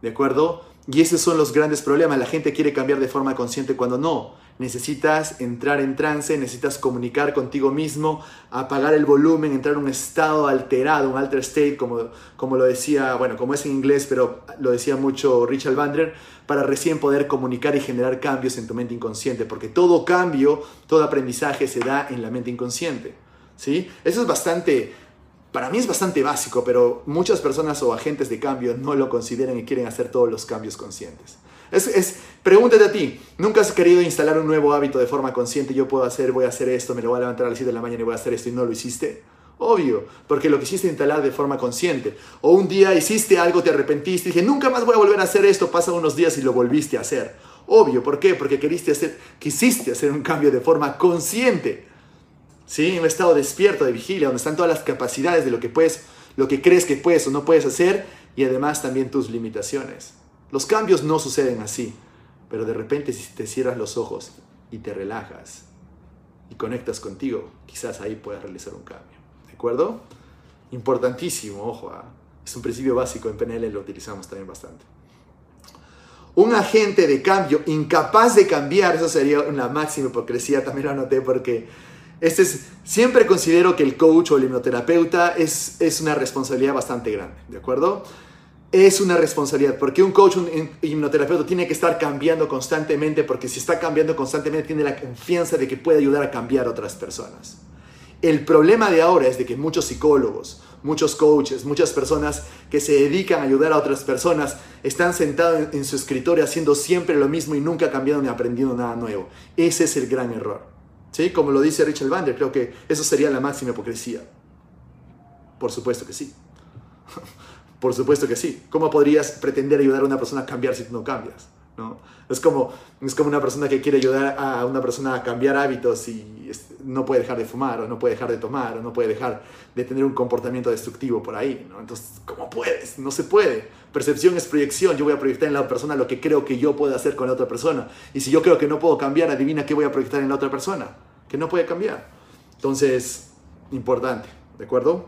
¿De acuerdo? Y esos son los grandes problemas. La gente quiere cambiar de forma consciente cuando no. Necesitas entrar en trance, necesitas comunicar contigo mismo, apagar el volumen, entrar en un estado alterado, un alter state, como, como lo decía, bueno, como es en inglés, pero lo decía mucho Richard Bandler para recién poder comunicar y generar cambios en tu mente inconsciente, porque todo cambio, todo aprendizaje se da en la mente inconsciente. ¿sí? Eso es bastante, para mí es bastante básico, pero muchas personas o agentes de cambio no lo consideran y quieren hacer todos los cambios conscientes. Es, pregúntate a ti, ¿nunca has querido instalar un nuevo hábito de forma consciente? Yo puedo hacer, voy a hacer esto, me lo voy a levantar a las 7 de la mañana y voy a hacer esto y no lo hiciste. Obvio, porque lo quisiste instalar de forma consciente. O un día hiciste algo, te arrepentiste y dije, nunca más voy a volver a hacer esto, pasan unos días y lo volviste a hacer. Obvio, ¿por qué? Porque quisiste hacer, quisiste hacer un cambio de forma consciente. ¿Sí? Un estado despierto, de vigilia, donde están todas las capacidades de lo que puedes, lo que crees que puedes o no puedes hacer y además también tus limitaciones. Los cambios no suceden así, pero de repente si te cierras los ojos y te relajas y conectas contigo, quizás ahí puedas realizar un cambio. ¿De acuerdo? Importantísimo, ojo, ¿ah? es un principio básico, en PNL lo utilizamos también bastante. Un agente de cambio incapaz de cambiar, eso sería una máxima hipocresía, también lo anoté porque este es, siempre considero que el coach o el hipnoterapeuta es, es una responsabilidad bastante grande, ¿de acuerdo? Es una responsabilidad, porque un coach, un hipnoterapeuta tiene que estar cambiando constantemente, porque si está cambiando constantemente tiene la confianza de que puede ayudar a cambiar a otras personas. El problema de ahora es de que muchos psicólogos, muchos coaches, muchas personas que se dedican a ayudar a otras personas están sentados en, su escritorio haciendo siempre lo mismo y nunca cambiando ni aprendiendo nada nuevo. Ese es el gran error. ¿Sí? Como lo dice Richard Bandler, creo que eso sería la máxima hipocresía. Por supuesto que sí. Por supuesto que sí. ¿Cómo podrías pretender ayudar a una persona a cambiar si tú no cambias? ¿no? Es como, es como una persona que quiere ayudar a una persona a cambiar hábitos y no puede dejar de fumar o no puede dejar de tomar o no puede dejar de tener un comportamiento destructivo por ahí, ¿no? Entonces, ¿cómo puedes? No se puede. Percepción es proyección. Yo voy a proyectar en la persona lo que creo que yo puedo hacer con la otra persona. Y si yo creo que no puedo cambiar, adivina qué voy a proyectar en la otra persona, que no puede cambiar. Entonces, importante, ¿de acuerdo?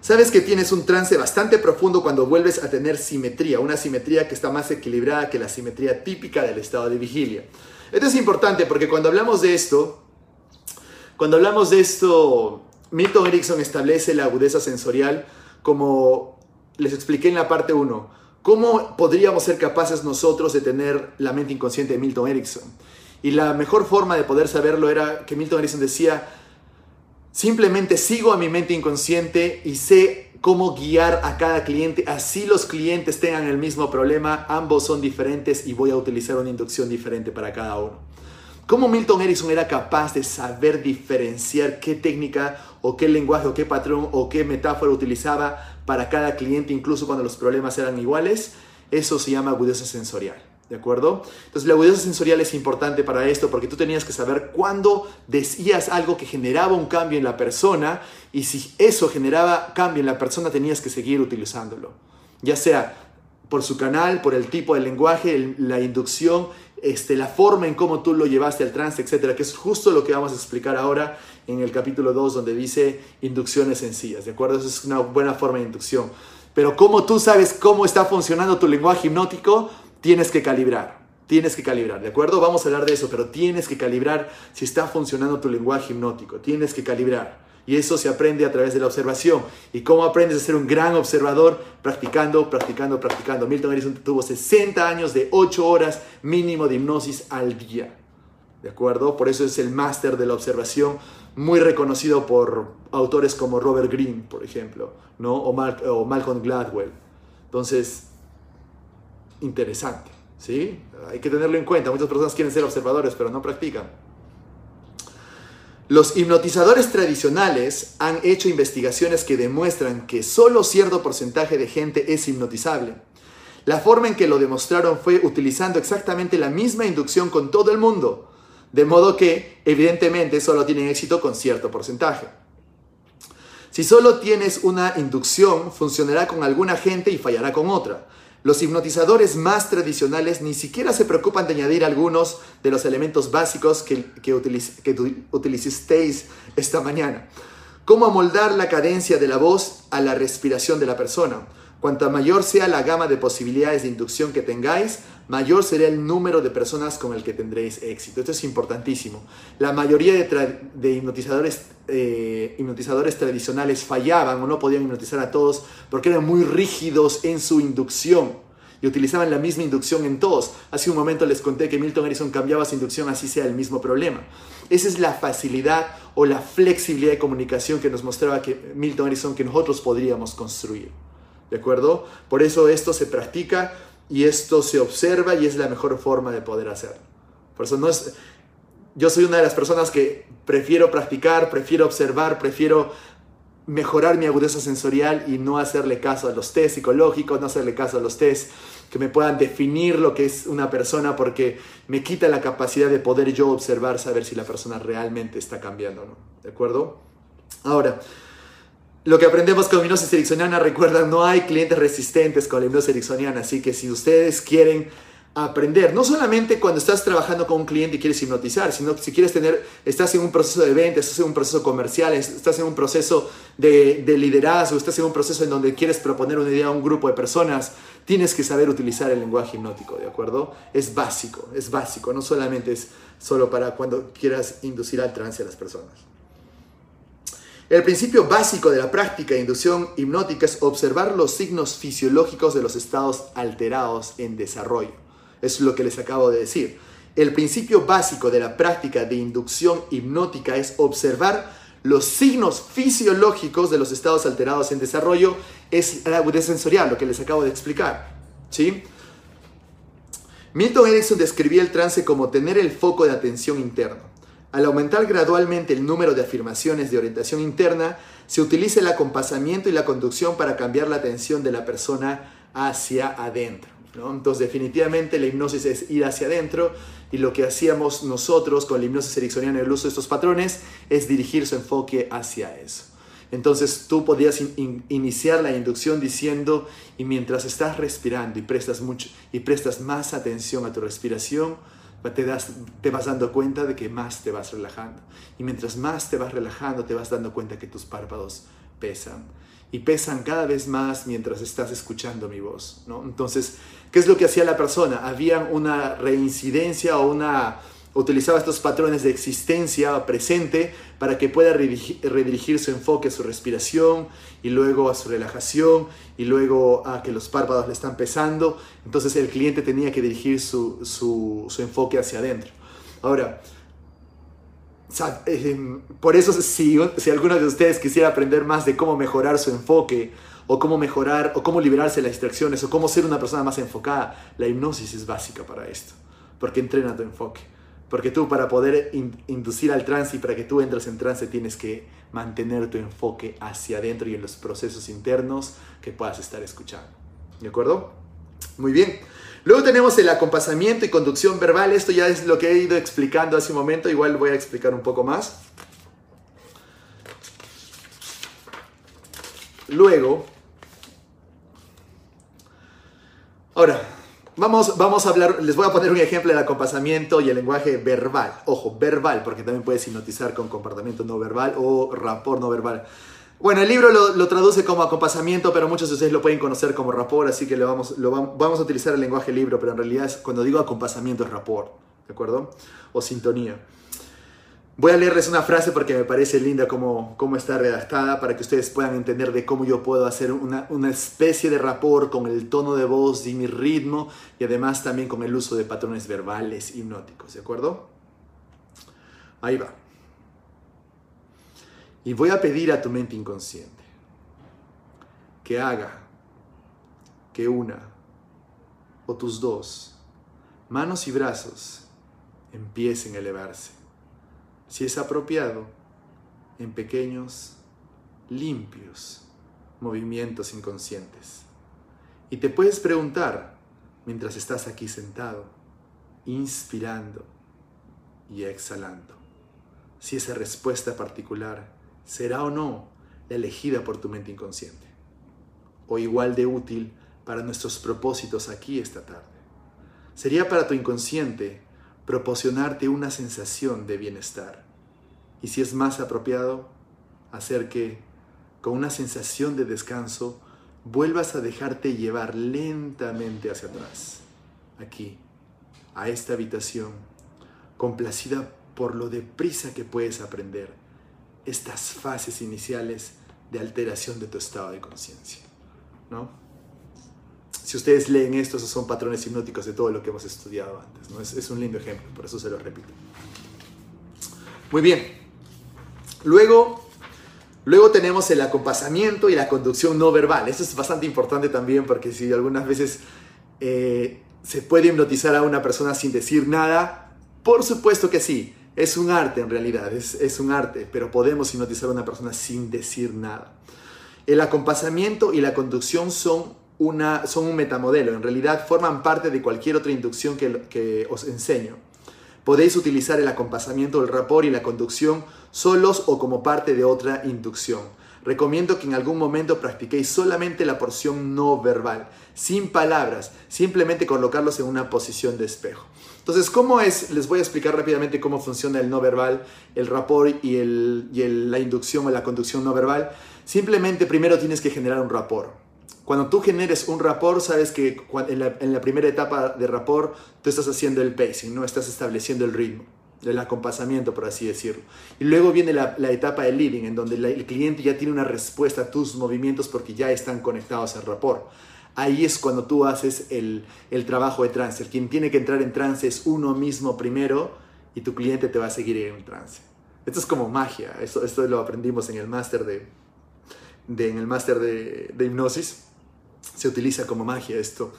Sabes que tienes un trance bastante profundo cuando vuelves a tener simetría, una simetría que está más equilibrada que la simetría típica del estado de vigilia. Esto es importante porque cuando hablamos de esto, cuando hablamos de esto, Milton Erickson establece la agudeza sensorial como les expliqué en la parte 1. ¿Cómo podríamos ser capaces nosotros de tener la mente inconsciente de Milton Erickson? Y la mejor forma de poder saberlo era que Milton Erickson decía, Simplemente sigo a mi mente inconsciente y sé cómo guiar a cada cliente. Así los clientes tengan el mismo problema, ambos son diferentes y voy a utilizar una inducción diferente para cada uno. ¿Cómo Milton Erickson era capaz de saber diferenciar qué técnica o qué lenguaje o qué patrón o qué metáfora utilizaba para cada cliente, incluso cuando los problemas eran iguales? Eso se llama agudeza sensorial. ¿De acuerdo? Entonces la agudeza sensorial es importante para esto porque tú tenías que saber cuándo decías algo que generaba un cambio en la persona y si eso generaba cambio en la persona tenías que seguir utilizándolo. Ya sea por su canal, por el tipo de lenguaje, la inducción, este, la forma en cómo tú lo llevaste al trance, etcétera, que es justo lo que vamos a explicar ahora en el capítulo 2 donde dice inducciones sencillas, ¿de acuerdo? Esa es una buena forma de inducción. Pero cómo tú sabes cómo está funcionando tu lenguaje hipnótico, tienes que calibrar. Tienes que calibrar, ¿de acuerdo? Vamos a hablar de eso, pero tienes que calibrar si está funcionando tu lenguaje hipnótico. Tienes que calibrar. Y eso se aprende a través de la observación. ¿Y cómo aprendes a ser un gran observador? Practicando, practicando, practicando. Milton Erickson tuvo 60 años de 8 horas mínimo de hipnosis al día. ¿De acuerdo? Por eso es el máster de la observación, muy reconocido por autores como Robert Greene, por ejemplo, ¿no? o, Malcolm Gladwell. Entonces, interesante. ¿sí? Hay que tenerlo en cuenta. Muchas personas quieren ser observadores, pero no practican. Los hipnotizadores tradicionales han hecho investigaciones que demuestran que solo cierto porcentaje de gente es hipnotizable. La forma en que lo demostraron fue utilizando exactamente la misma inducción con todo el mundo, de modo que evidentemente solo tienen éxito con cierto porcentaje. Si solo tienes una inducción, funcionará con alguna gente y fallará con otra. Los hipnotizadores más tradicionales ni siquiera se preocupan de añadir algunos de los elementos básicos que, que, utilizasteis esta mañana. Cómo amoldar la cadencia de la voz a la respiración de la persona. Cuanta mayor sea la gama de posibilidades de inducción que tengáis, mayor será el número de personas con el que tendréis éxito. Esto es importantísimo. La mayoría de, hipnotizadores, eh, hipnotizadores tradicionales fallaban o no podían hipnotizar a todos porque eran muy rígidos en su inducción y utilizaban la misma inducción en todos. Hace un momento les conté que Milton Erickson cambiaba su inducción así sea el mismo problema. Esa es la facilidad o la flexibilidad de comunicación que nos mostraba que Milton Erickson que nosotros podríamos construir. ¿De acuerdo? Por eso esto se practica y esto se observa y es la mejor forma de poder hacerlo. Por eso no es, yo soy una de las personas que prefiero practicar, prefiero observar, prefiero mejorar mi agudeza sensorial y no hacerle caso a los test psicológicos, no hacerle caso a los test que me puedan definir lo que es una persona porque me quita la capacidad de poder yo observar, saber si la persona realmente está cambiando o no. ¿De acuerdo? Ahora, lo que aprendemos con hipnosis ericksoniana, recuerda, no hay clientes resistentes con la hipnosis ericksoniana, así que si ustedes quieren aprender, no solamente cuando estás trabajando con un cliente y quieres hipnotizar, sino si quieres tener, estás en un proceso de venta, estás en un proceso comercial, estás en un proceso de, de liderazgo, estás en un proceso en donde quieres proponer una idea a un grupo de personas, tienes que saber utilizar el lenguaje hipnótico, ¿de acuerdo? Es básico, es básico, no solamente es solo para cuando quieras inducir al trance a las personas. El principio básico de la práctica de inducción hipnótica es observar los signos fisiológicos de los estados alterados en desarrollo. Es lo que les acabo de decir. El principio básico de la práctica de inducción hipnótica es observar los signos fisiológicos de los estados alterados en desarrollo. Es la agudeza sensorial, lo que les acabo de explicar. ¿Sí? Milton Erickson describía el trance como tener el foco de atención interno. Al aumentar gradualmente el número de afirmaciones de orientación interna, se utiliza el acompasamiento y la conducción para cambiar la atención de la persona hacia adentro. Entonces definitivamente la hipnosis es ir hacia adentro y lo que hacíamos nosotros con la hipnosis ericksoniana y el uso de estos patrones es dirigir su enfoque hacia eso. Entonces tú podías iniciar la inducción diciendo, y mientras estás respirando y prestas, mucho, y prestas más atención a tu respiración, te, das, te vas dando cuenta de que más te vas relajando. Y mientras más te vas relajando, te vas dando cuenta que tus párpados pesan. Y pesan cada vez más mientras estás escuchando mi voz. ¿no? Entonces, ¿qué es lo que hacía la persona? Había una reincidencia o una utilizaba estos patrones de existencia presente para que pueda redirigir, su enfoque a su respiración y luego a su relajación y luego a que los párpados le están pesando. Entonces el cliente tenía que dirigir su, enfoque hacia adentro. Ahora, eh, por eso si, si alguno de ustedes quisiera aprender más de cómo mejorar su enfoque o cómo mejorar o cómo liberarse de las distracciones o cómo ser una persona más enfocada, la hipnosis es básica para esto, porque entrena tu enfoque. Porque tú para poder inducir al trance y para que tú entres en trance tienes que mantener tu enfoque hacia adentro y en los procesos internos que puedas estar escuchando. ¿De acuerdo? Muy bien. Luego tenemos el acompasamiento y conducción verbal. Esto ya es lo que he ido explicando hace un momento. Igual voy a explicar un poco más. Luego, ahora, Vamos, vamos a hablar, les voy a poner un ejemplo del acompasamiento y el lenguaje verbal. Ojo, verbal, porque también puedes hipnotizar con comportamiento no verbal o rapport no verbal. Bueno, el libro lo, traduce como acompasamiento, pero muchos de ustedes lo pueden conocer como rapport, así que lo vamos, lo vamos a utilizar el lenguaje libro, pero en realidad cuando digo acompasamiento es rapport, ¿de acuerdo? O sintonía. Voy a leerles una frase porque me parece linda cómo, cómo está redactada para que ustedes puedan entender de cómo yo puedo hacer una, una especie de rapport con el tono de voz y mi ritmo y además también con el uso de patrones verbales hipnóticos, ¿de acuerdo? Ahí va. Y voy a pedir a tu mente inconsciente que haga que una o tus dos manos y brazos empiecen a elevarse si es apropiado, en pequeños, limpios movimientos inconscientes. Y te puedes preguntar, mientras estás aquí sentado, inspirando y exhalando, si esa respuesta particular será o no la elegida por tu mente inconsciente, o igual de útil para nuestros propósitos aquí esta tarde. Sería para tu inconsciente proporcionarte una sensación de bienestar. Y si es más apropiado, hacer que, con una sensación de descanso, vuelvas a dejarte llevar lentamente hacia atrás, aquí, a esta habitación, complacida por lo deprisa que puedes aprender estas fases iniciales de alteración de tu estado de conciencia. ¿no? Si ustedes leen esto, esos son patrones hipnóticos de todo lo que hemos estudiado antes. ¿no? Es, un lindo ejemplo, por eso se lo repito. Muy bien. Luego, luego tenemos el acompasamiento y la conducción no verbal. Eso es bastante importante también porque si algunas veces eh, se puede hipnotizar a una persona sin decir nada, por supuesto que sí. Es un arte en realidad, es, es un arte, pero podemos hipnotizar a una persona sin decir nada. El acompasamiento y la conducción son son un metamodelo, en realidad forman parte de cualquier otra inducción que, os enseño. Podéis utilizar el acompasamiento del rapor y la conducción solos o como parte de otra inducción. Recomiendo que en algún momento practiquéis solamente la porción no verbal, sin palabras, simplemente colocarlos en una posición de espejo. Entonces, ¿cómo es? Les voy a explicar rápidamente cómo funciona el no verbal, el rapor y, la inducción o la conducción no verbal. Simplemente primero tienes que generar un rapor. Cuando tú generes un rapport, sabes que en la, primera etapa de rapport tú estás haciendo el pacing, no estás estableciendo el ritmo, el acompasamiento, por así decirlo. Y luego viene la, etapa de leading, en donde el cliente ya tiene una respuesta a tus movimientos porque ya están conectados al rapport. Ahí es cuando tú haces el, trabajo de trance. El quien tiene que entrar en trance es uno mismo primero y tu cliente te va a seguir en el trance. Esto es como magia. Esto, esto lo aprendimos en el máster de, en el máster de, de hipnosis se utiliza como magia esto.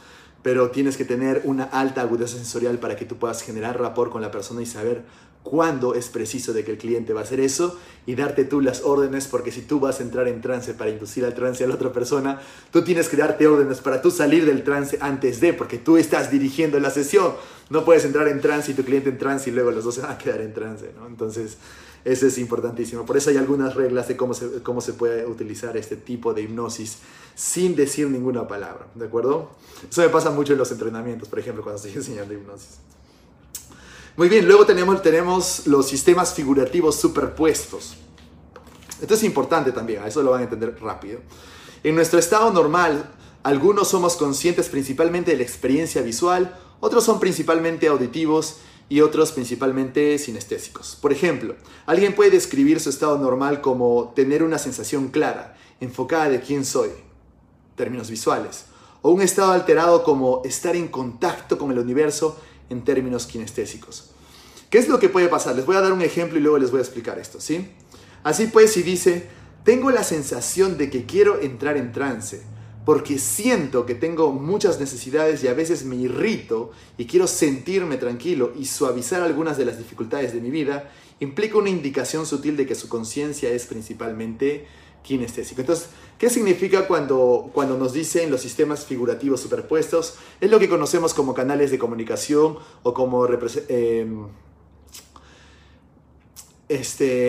pero tienes que tener una alta agudeza sensorial para que tú puedas generar rapport con la persona y saber cuándo es preciso de que el cliente va a hacer eso y darte tú las órdenes, porque si tú vas a entrar en trance para inducir al trance a la otra persona, tú tienes que darte órdenes para tú salir del trance antes de, porque tú estás dirigiendo la sesión. No puedes entrar en trance y tu cliente en trance y luego los dos se van a quedar en trance, ¿no? Entonces, eso es importantísimo. Por eso hay algunas reglas de cómo se, cómo se puede utilizar este tipo de hipnosis sin decir ninguna palabra, ¿de acuerdo? Eso me pasa mucho en los entrenamientos, por ejemplo, cuando estoy enseñando hipnosis. Muy bien, luego tenemos, tenemos los sistemas figurativos superpuestos. Esto es importante también, eso lo van a entender rápido. En nuestro estado normal, algunos somos conscientes principalmente de la experiencia visual, otros son principalmente auditivos y otros principalmente sinestésicos. Por ejemplo, alguien puede describir su estado normal como tener una sensación clara, enfocada de quién soy, términos visuales, o un estado alterado como estar en contacto con el universo en términos kinestésicos. ¿Qué es lo que puede pasar? Les voy a dar un ejemplo y luego les voy a explicar esto, ¿sí? Así pues, si dice, tengo la sensación de que quiero entrar en trance, porque siento que tengo muchas necesidades y a veces me irrito y quiero sentirme tranquilo y suavizar algunas de las dificultades de mi vida, implica una indicación sutil de que su conciencia es principalmente kinestésico. Entonces, ¿qué significa cuando, cuando nos dicen los sistemas figurativos superpuestos? Es lo que conocemos como canales de comunicación o como eh,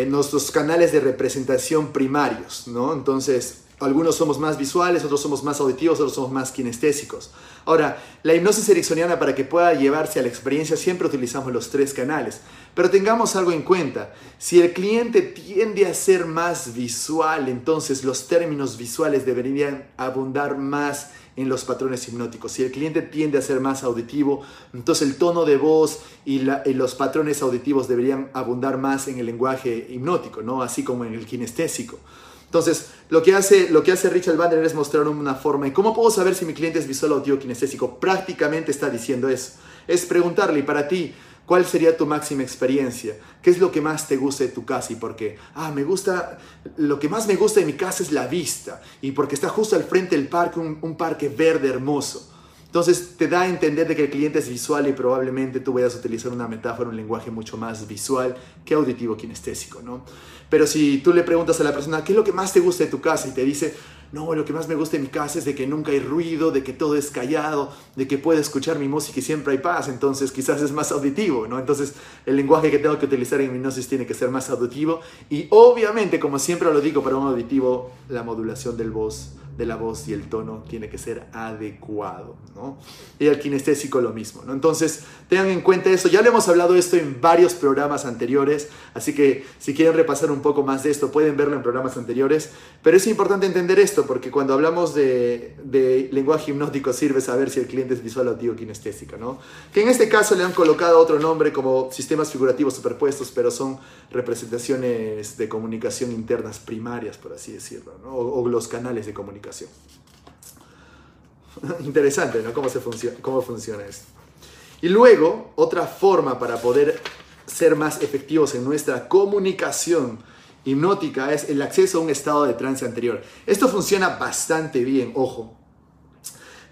nuestros canales de representación primarios, ¿no? Entonces, algunos somos más visuales, otros somos más auditivos, otros somos más kinestésicos. Ahora, la hipnosis ericksoniana para que pueda llevarse a la experiencia siempre utilizamos los tres canales. Pero tengamos algo en cuenta. Si el cliente tiende a ser más visual, entonces los términos visuales deberían abundar más en los patrones hipnóticos. Si el cliente tiende a ser más auditivo, entonces el tono de voz y, y, los patrones auditivos deberían abundar más en el lenguaje hipnótico, ¿no? así como en el kinestésico. Entonces, lo que hace, lo que hace Richard Bandler es mostrar una forma. ¿Y cómo puedo saber si mi cliente es visual, auditivo, kinestésico? Prácticamente está diciendo eso. Es preguntarle, ¿y para ti cuál sería tu máxima experiencia? ¿Qué es lo que más te gusta de tu casa y por qué? Ah, me gusta, lo que más me gusta de mi casa es la vista y porque está justo al frente del parque, un parque verde hermoso. Entonces te da a entender de que el cliente es visual y probablemente tú vayas a utilizar una metáfora, un lenguaje mucho más visual que auditivo kinestésico, ¿no? Pero si tú le preguntas a la persona, ¿qué es lo que más te gusta de tu casa? Y te dice, no, lo que más me gusta de mi casa es de que nunca hay ruido, de que todo es callado, de que puedo escuchar mi música y siempre hay paz, entonces quizás es más auditivo, ¿no? Entonces el lenguaje que tengo que utilizar en mi hipnosis tiene que ser más auditivo y obviamente, como siempre lo digo para un auditivo, la modulación del voz de la voz y el tono tiene que ser adecuado, ¿no? Y el kinestésico lo mismo, ¿no? Entonces, tengan en cuenta eso. Ya le hemos hablado esto en varios programas anteriores, así que si quieren repasar un poco más de esto, pueden verlo en programas anteriores. Pero es importante entender esto, porque cuando hablamos de, de lenguaje hipnótico sirve saber si el cliente es visual, auditivo o kinestésico, ¿no? Que en este caso le han colocado otro nombre como sistemas figurativos superpuestos, pero son representaciones de comunicación internas primarias, por así decirlo, o los canales de comunicación. Interesante, ¿no? ¿Cómo, se funciona, cómo funciona esto. Y luego, otra forma para poder ser más efectivos en nuestra comunicación hipnótica es el acceso a un estado de trance anterior. Esto funciona bastante bien, ojo.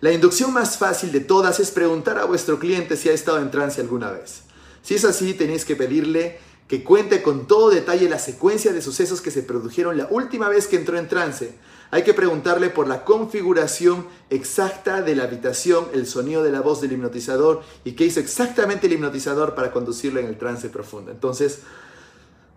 La inducción más fácil de todas es preguntar a vuestro cliente si ha estado en trance alguna vez. Si es así, tenéis que pedirle que cuente con todo detalle la secuencia de sucesos que se produjeron la última vez que entró en trance hay que preguntarle por la configuración exacta de la habitación, el sonido de la voz del hipnotizador y qué hizo exactamente el hipnotizador para conducirlo en el trance profundo. Entonces,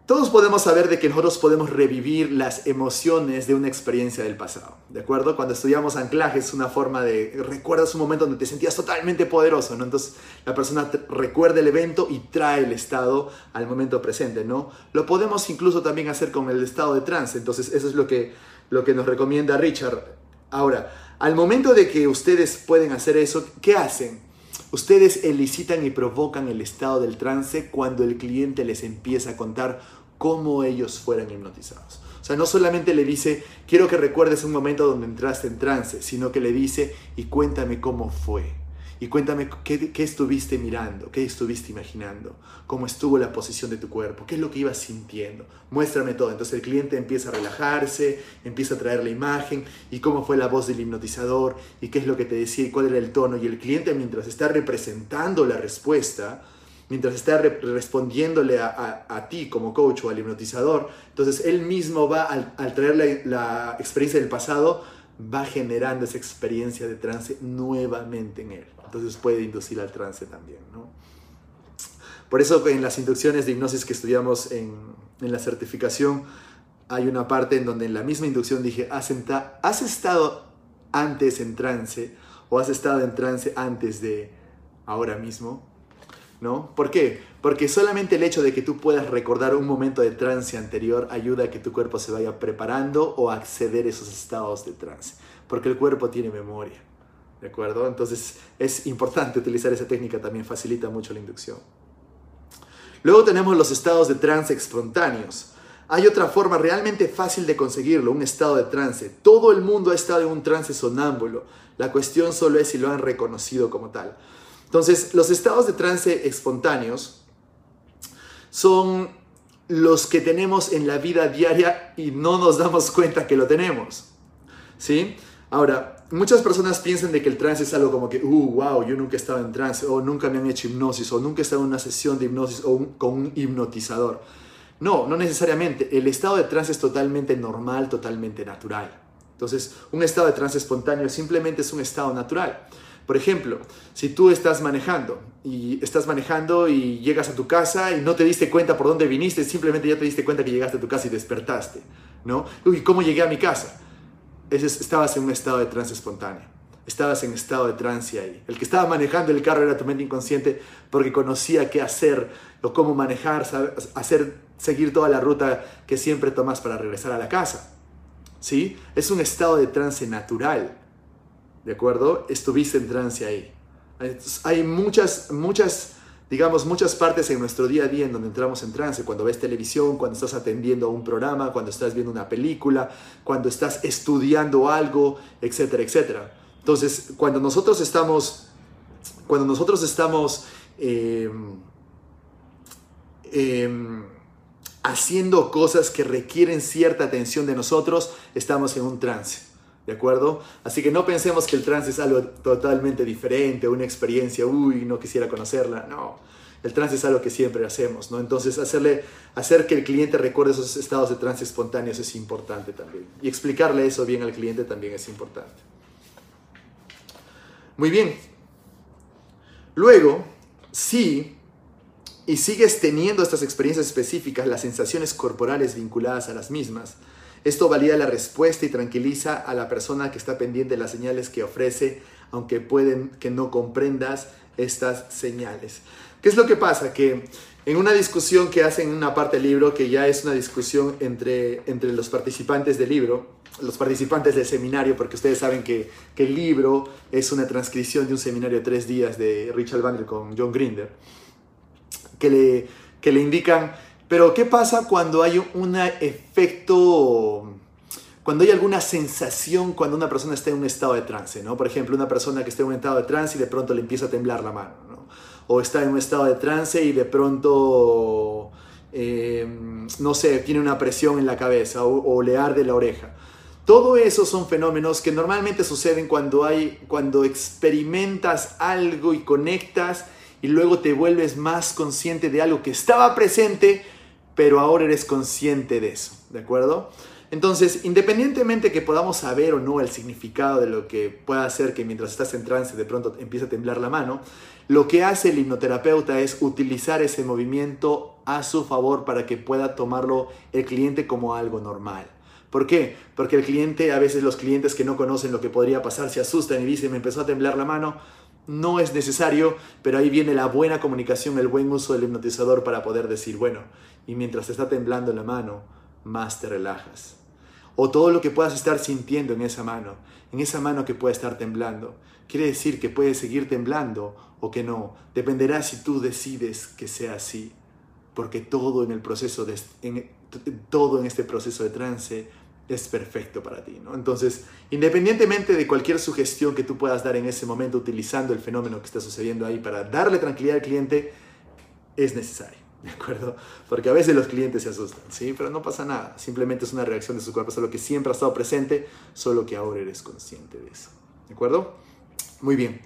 todos podemos saber de que nosotros podemos revivir las emociones de una experiencia del pasado, ¿de acuerdo? Cuando estudiamos anclaje es una forma de, recuerdas un momento donde te sentías totalmente poderoso, ¿no? Entonces la persona recuerda el evento y trae el estado al momento presente, ¿no? Lo podemos incluso también hacer con el estado de trance, entonces eso es lo que lo que nos recomienda Richard. Ahora, al momento de que ustedes pueden hacer eso, ¿qué hacen? Ustedes elicitan y provocan el estado del trance cuando el cliente les empieza a contar cómo ellos fueran hipnotizados. O sea, no solamente le dice, quiero que recuerdes un momento donde entraste en trance, sino que le dice, y cuéntame cómo fue. Y cuéntame qué, estuviste mirando, qué estuviste imaginando, cómo estuvo la posición de tu cuerpo, qué es lo que ibas sintiendo. Muéstrame todo. Entonces el cliente empieza a relajarse, empieza a traer la imagen y cómo fue la voz del hipnotizador y qué es lo que te decía y cuál era el tono. Y el cliente mientras está representando la respuesta, mientras está respondiéndole a, ti como coach o al hipnotizador, entonces él mismo va al, traer la, experiencia del pasado, va generando esa experiencia de trance nuevamente en él. Entonces puede inducir al trance también. ¿no? Por eso en las inducciones de hipnosis que estudiamos en, la certificación, hay una parte en donde en la misma inducción dije, ¿has, ¿has estado antes en trance o has estado en trance antes de ahora mismo? ¿No? ¿Por qué? Porque solamente el hecho de que tú puedas recordar un momento de trance anterior ayuda a que tu cuerpo se vaya preparando o acceder a esos estados de trance, porque el cuerpo tiene memoria, ¿de acuerdo? Entonces es importante utilizar esa técnica, también facilita mucho la inducción. Luego tenemos los estados de trance espontáneos. Hay otra forma realmente fácil de conseguirlo, un estado de trance. Todo el mundo ha estado en un trance sonámbulo. La cuestión solo es si lo han reconocido como tal. Entonces, los estados de trance espontáneos son los que tenemos en la vida diaria y no nos damos cuenta que lo tenemos. ¿Sí? Ahora, muchas personas piensan de que el trance es algo como que, uh, wow, yo nunca he estado en trance, o nunca me han hecho hipnosis, o nunca he estado en una sesión de hipnosis o con un hipnotizador. No, no necesariamente. El estado de trance es totalmente normal, totalmente natural. Entonces, un estado de trance espontáneo simplemente es un estado natural. Por ejemplo, si tú estás manejando y estás manejando y llegas a tu casa y no te diste cuenta por dónde viniste, simplemente ya te diste cuenta que llegaste a tu casa y despertaste, ¿no? Uy, ¿cómo llegué a mi casa? estabas en un estado de trance espontáneo. Estabas en estado de trance ahí. El que estaba manejando el carro era tu mente inconsciente porque conocía qué hacer o cómo manejar, hacer, seguir toda la ruta que siempre tomas para regresar a la casa. ¿Sí? Es un estado de trance natural. ¿De acuerdo? Estuviste en trance ahí. Hay muchas, muchas, digamos, muchas partes en nuestro día a día en donde entramos en trance, cuando ves televisión, cuando estás atendiendo a un programa, cuando estás viendo una película, cuando estás estudiando algo, etcétera, etcétera. Entonces, cuando nosotros estamos, cuando nosotros estamos em, em, haciendo cosas que requieren cierta atención de nosotros, estamos en un trance. ¿De acuerdo? Así que no pensemos que el trance es algo totalmente diferente, una experiencia, uy, no quisiera conocerla. No, el trance es algo que siempre hacemos, ¿no? Entonces, hacerle, hacer que el cliente recuerde esos estados de trance espontáneos es importante también. Y explicarle eso bien al cliente también es importante. Muy bien. Luego, sí, y sigues teniendo estas experiencias específicas, las sensaciones corporales vinculadas a las mismas, esto valida la respuesta y tranquiliza a la persona que está pendiente de las señales que ofrece, aunque pueden que no comprendas estas señales. ¿Qué es lo que pasa? Que en una discusión que hacen en una parte del libro, que ya es una discusión entre, entre los participantes del libro, los participantes del seminario, porque ustedes saben que, que el libro es una transcripción de un seminario de tres días de Richard Bandler con John Grinder, que le, que le indican pero ¿qué pasa cuando hay un efecto, cuando hay alguna sensación cuando una persona está en un estado de trance? ¿no? Por ejemplo, una persona que está en un estado de trance y de pronto le empieza a temblar la mano. ¿no? O está en un estado de trance y de pronto, eh, no sé, tiene una presión en la cabeza o, le arde la oreja. Todo eso son fenómenos que normalmente suceden cuando, hay, cuando experimentas algo y conectas y luego te vuelves más consciente de algo que estaba presente, pero ahora eres consciente de eso, ¿de acuerdo? Entonces, independientemente que podamos saber o no el significado de lo que pueda hacer que mientras estás en trance de pronto empieza a temblar la mano, lo que hace el hipnoterapeuta es utilizar ese movimiento a su favor para que pueda tomarlo el cliente como algo normal. ¿Por qué? Porque el cliente, a veces los clientes que no conocen lo que podría pasar, se asustan y dicen, me empezó a temblar la mano. No es necesario, pero ahí viene la buena comunicación, el buen uso del hipnotizador para poder decir, bueno, y mientras te está temblando la mano, más te relajas. O todo lo que puedas estar sintiendo en esa mano, en esa mano que puede estar temblando. Quiere decir que puede seguir temblando o que no. Dependerá si tú decides que sea así. Porque todo en el proceso de, todo en este proceso de trance es perfecto para ti. ¿no? Entonces, independientemente de cualquier sugestión que tú puedas dar en ese momento utilizando el fenómeno que está sucediendo ahí para darle tranquilidad al cliente, es necesario. ¿De acuerdo? Porque a veces los clientes se asustan, ¿sí? Pero no pasa nada. Simplemente es una reacción de su cuerpo, solo que siempre ha estado presente, solo que ahora eres consciente de eso. ¿De acuerdo? Muy bien.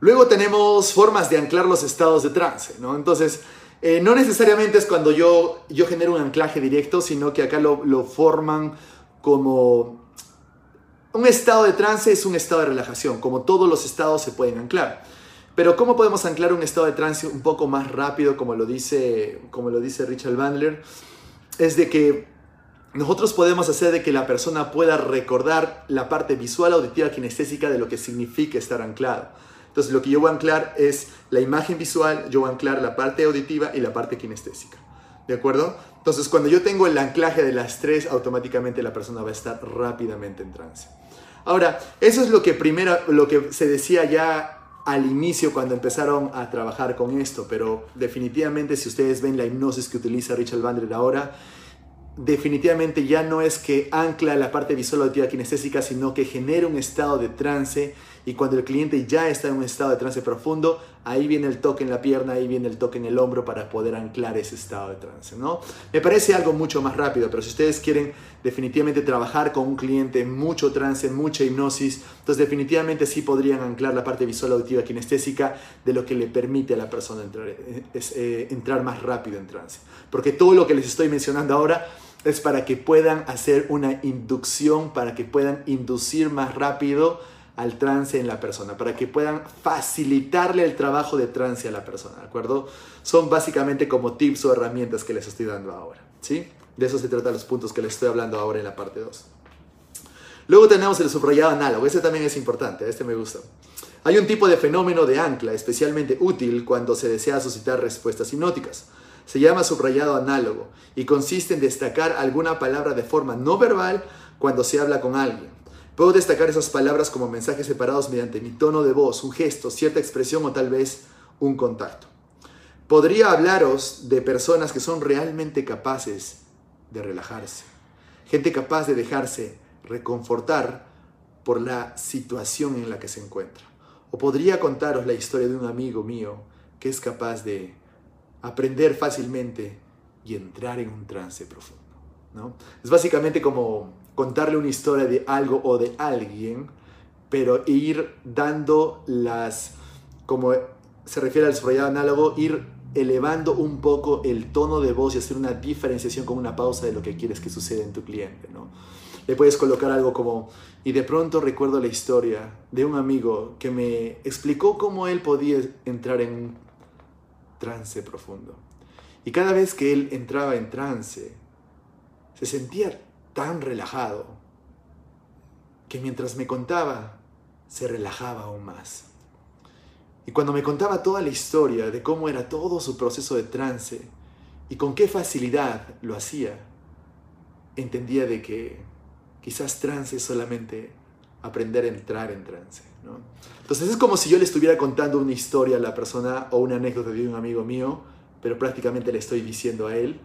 Luego tenemos formas de anclar los estados de trance, ¿no? Entonces, eh, no necesariamente es cuando yo, yo genero un anclaje directo, sino que acá lo, lo forman como... Un estado de trance es un estado de relajación, como todos los estados se pueden anclar. Pero ¿cómo podemos anclar un estado de trance un poco más rápido, como lo dice, como lo dice Richard Bandler? Es de que nosotros podemos hacer de que la persona pueda recordar la parte visual, auditiva, kinestésica de lo que significa estar anclado. Entonces lo que yo voy a anclar es la imagen visual, yo voy a anclar la parte auditiva y la parte kinestésica. ¿De acuerdo? Entonces cuando yo tengo el anclaje de las tres, automáticamente la persona va a estar rápidamente en trance. Ahora, eso es lo que primero, lo que se decía ya al inicio cuando empezaron a trabajar con esto, pero definitivamente si ustedes ven la hipnosis que utiliza Richard Bandler ahora, definitivamente ya no es que ancla la parte visual auditiva kinestésica, sino que genera un estado de trance y cuando el cliente ya está en un estado de trance profundo, ahí viene el toque en la pierna, ahí viene el toque en el hombro para poder anclar ese estado de trance, ¿no? Me parece algo mucho más rápido, pero si ustedes quieren definitivamente trabajar con un cliente mucho trance, mucha hipnosis, entonces definitivamente sí podrían anclar la parte visual auditiva kinestésica de lo que le permite a la persona entrar, eh, eh, entrar más rápido en trance. Porque todo lo que les estoy mencionando ahora es para que puedan hacer una inducción, para que puedan inducir más rápido al trance en la persona, para que puedan facilitarle el trabajo de trance a la persona, ¿de acuerdo? Son básicamente como tips o herramientas que les estoy dando ahora, ¿sí? De eso se trata los puntos que les estoy hablando ahora en la parte 2. Luego tenemos el subrayado análogo, este también es importante, este me gusta. Hay un tipo de fenómeno de ancla especialmente útil cuando se desea suscitar respuestas hipnóticas. Se llama subrayado análogo y consiste en destacar alguna palabra de forma no verbal cuando se habla con alguien. Puedo destacar esas palabras como mensajes separados mediante mi tono de voz, un gesto, cierta expresión o tal vez un contacto. Podría hablaros de personas que son realmente capaces de relajarse, gente capaz de dejarse reconfortar por la situación en la que se encuentra. O podría contaros la historia de un amigo mío que es capaz de aprender fácilmente y entrar en un trance profundo. ¿no? Es básicamente como contarle una historia de algo o de alguien, pero ir dando las, como se refiere al desarrollado análogo, ir elevando un poco el tono de voz y hacer una diferenciación con una pausa de lo que quieres que suceda en tu cliente, ¿no? Le puedes colocar algo como, y de pronto recuerdo la historia de un amigo que me explicó cómo él podía entrar en un trance profundo. Y cada vez que él entraba en trance, se sentía tan relajado que mientras me contaba, se relajaba aún más. Y cuando me contaba toda la historia de cómo era todo su proceso de trance y con qué facilidad lo hacía, entendía de que quizás trance es solamente aprender a entrar en trance. Entonces es como si yo le estuviera contando una historia a la persona o una anécdota de un amigo mío, pero prácticamente le estoy diciendo a él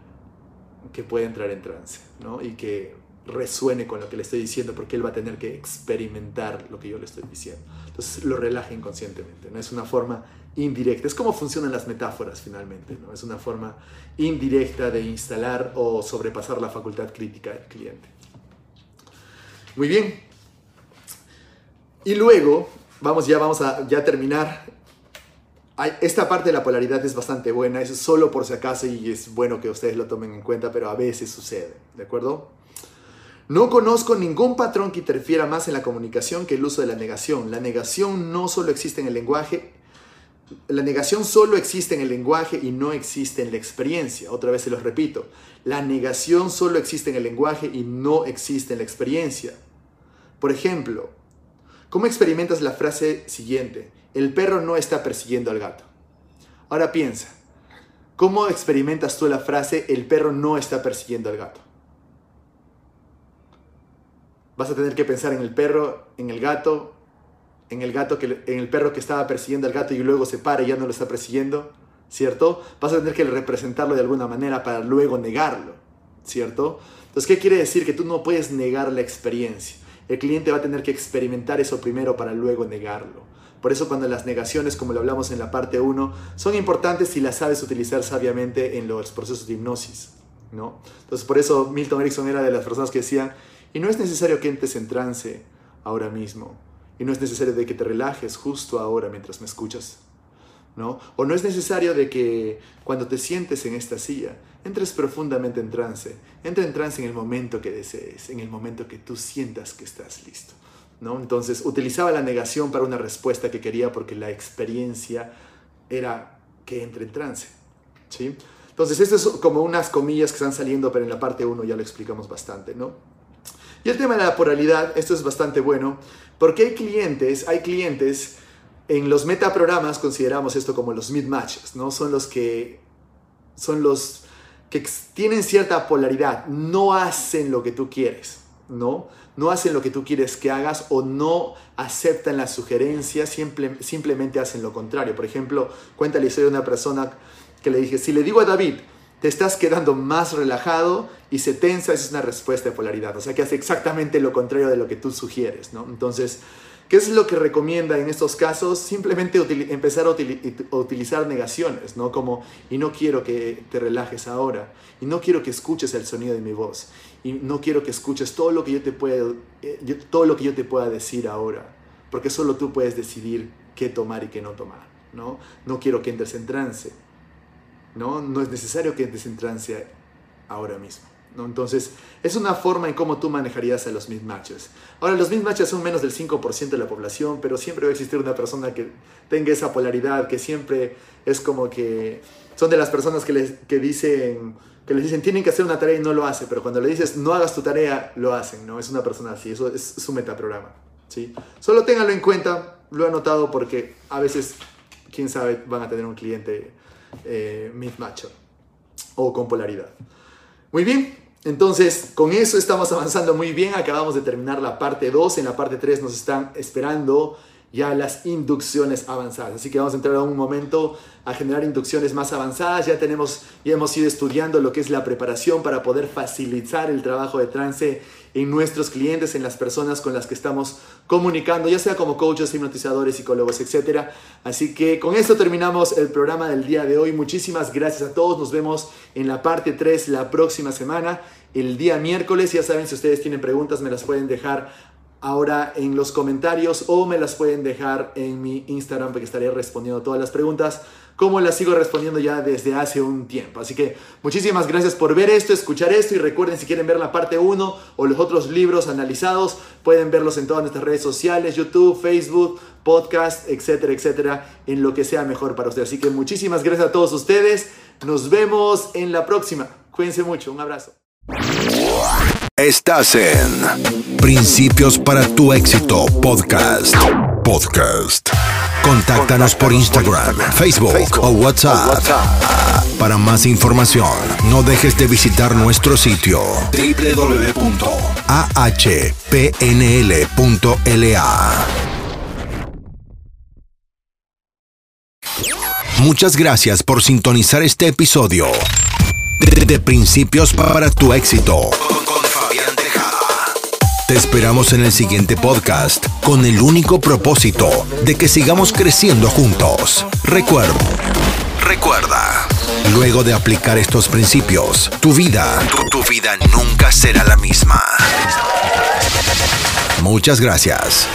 que puede entrar en trance, ¿no? Y que resuene con lo que le estoy diciendo porque él va a tener que experimentar lo que yo le estoy diciendo. Entonces lo relaja inconscientemente, ¿no? Es una forma indirecta, es como funcionan las metáforas finalmente, ¿no? Es una forma indirecta de instalar o sobrepasar la facultad crítica del cliente. Muy bien. Y luego, vamos ya, vamos a ya terminar esta parte de la polaridad es bastante buena, es solo por si acaso y es bueno que ustedes lo tomen en cuenta, pero a veces sucede, ¿de acuerdo? No conozco ningún patrón que interfiera más en la comunicación que el uso de la negación. La negación no solo existe en el lenguaje, la negación solo existe en el lenguaje y no existe en la experiencia. Otra vez se los repito, la negación solo existe en el lenguaje y no existe en la experiencia. Por ejemplo, ¿cómo experimentas la frase siguiente? El perro no está persiguiendo al gato. Ahora piensa, ¿cómo experimentas tú la frase el perro no está persiguiendo al gato? Vas a tener que pensar en el perro, en el gato, en el gato que en el perro que estaba persiguiendo al gato y luego se para y ya no lo está persiguiendo, ¿cierto? Vas a tener que representarlo de alguna manera para luego negarlo, ¿cierto? Entonces, ¿qué quiere decir? Que tú no puedes negar la experiencia. El cliente va a tener que experimentar eso primero para luego negarlo. Por eso cuando las negaciones, como lo hablamos en la parte 1, son importantes si las sabes utilizar sabiamente en los procesos de hipnosis. ¿no? Entonces por eso Milton Erickson era de las personas que decían, y no es necesario que entres en trance ahora mismo, y no es necesario de que te relajes justo ahora mientras me escuchas. ¿no? O no es necesario de que cuando te sientes en esta silla, entres profundamente en trance. Entra en trance en el momento que desees, en el momento que tú sientas que estás listo. ¿No? Entonces utilizaba la negación para una respuesta que quería porque la experiencia era que entre en trance. ¿sí? Entonces, esto es como unas comillas que están saliendo, pero en la parte 1 ya lo explicamos bastante, ¿no? Y el tema de la polaridad, esto es bastante bueno, porque hay clientes, hay clientes, en los metaprogramas consideramos esto como los mid-matches, ¿no? Son los que, son los que tienen cierta polaridad, no hacen lo que tú quieres, ¿no? No hacen lo que tú quieres que hagas o no aceptan las sugerencias, simplemente hacen lo contrario. Por ejemplo, cuenta la historia de una persona que le dije, si le digo a David, te estás quedando más relajado y se tensa, esa es una respuesta de polaridad. O sea, que hace exactamente lo contrario de lo que tú sugieres. Entonces, ¿qué es lo que recomienda en estos casos? Simplemente empezar a, utilizar negaciones, ¿no? Como, y no quiero que te relajes ahora, y no quiero que escuches el sonido de mi voz, y no quiero que escuches todo lo que yo te pueda, eh, todo lo que yo te pueda decir ahora, porque solo tú puedes decidir qué tomar y qué no tomar, ¿no? No quiero que entres en trance ¿no? No es necesario que entres en trance ahora mismo. ¿no? Entonces, es una forma en cómo tú manejarías a los mismatches. Ahora, los mismatches son menos del 5% de la población, pero siempre va a existir una persona que tenga esa polaridad, que siempre es como que son de las personas que les, que dicen, que les dicen tienen que hacer una tarea y no lo hace, pero cuando le dices no hagas tu tarea, lo hacen, ¿no? Es una persona así, eso es su metaprograma, ¿sí? Solo ténganlo en cuenta, lo he anotado porque a veces, quién sabe, van a tener un cliente eh, mismatch o con polaridad. Muy bien, entonces con eso estamos avanzando muy bien. Acabamos de terminar la parte 2. En la parte 3 nos están esperando ya las inducciones avanzadas. Así que vamos a entrar a un momento a generar inducciones más avanzadas. Ya tenemos, ya hemos ido estudiando lo que es la preparación para poder facilitar el trabajo de trance en nuestros clientes, en las personas con las que estamos comunicando, ya sea como coaches, hipnotizadores, psicólogos, etc. Así que con esto terminamos el programa del día de hoy. Muchísimas gracias a todos. Nos vemos en la parte 3 la próxima semana, el día miércoles. Ya saben, si ustedes tienen preguntas, me las pueden dejar ahora en los comentarios o me las pueden dejar en mi Instagram porque estaré respondiendo todas las preguntas como las sigo respondiendo ya desde hace un tiempo. Así que muchísimas gracias por ver esto, escuchar esto y recuerden si quieren ver la parte 1 o los otros libros analizados, pueden verlos en todas nuestras redes sociales, YouTube, Facebook, podcast, etcétera, etcétera, en lo que sea mejor para ustedes. Así que muchísimas gracias a todos ustedes. Nos vemos en la próxima. Cuídense mucho. Un abrazo. Estás en Principios para tu éxito podcast. Podcast. Contáctanos por Instagram, Facebook o WhatsApp. Para más información, no dejes de visitar nuestro sitio www.ahpnl.la. Muchas gracias por sintonizar este episodio de Principios para tu éxito te esperamos en el siguiente podcast con el único propósito de que sigamos creciendo juntos. Recuerda, recuerda, luego de aplicar estos principios, tu vida, tu vida nunca será la misma. Muchas gracias.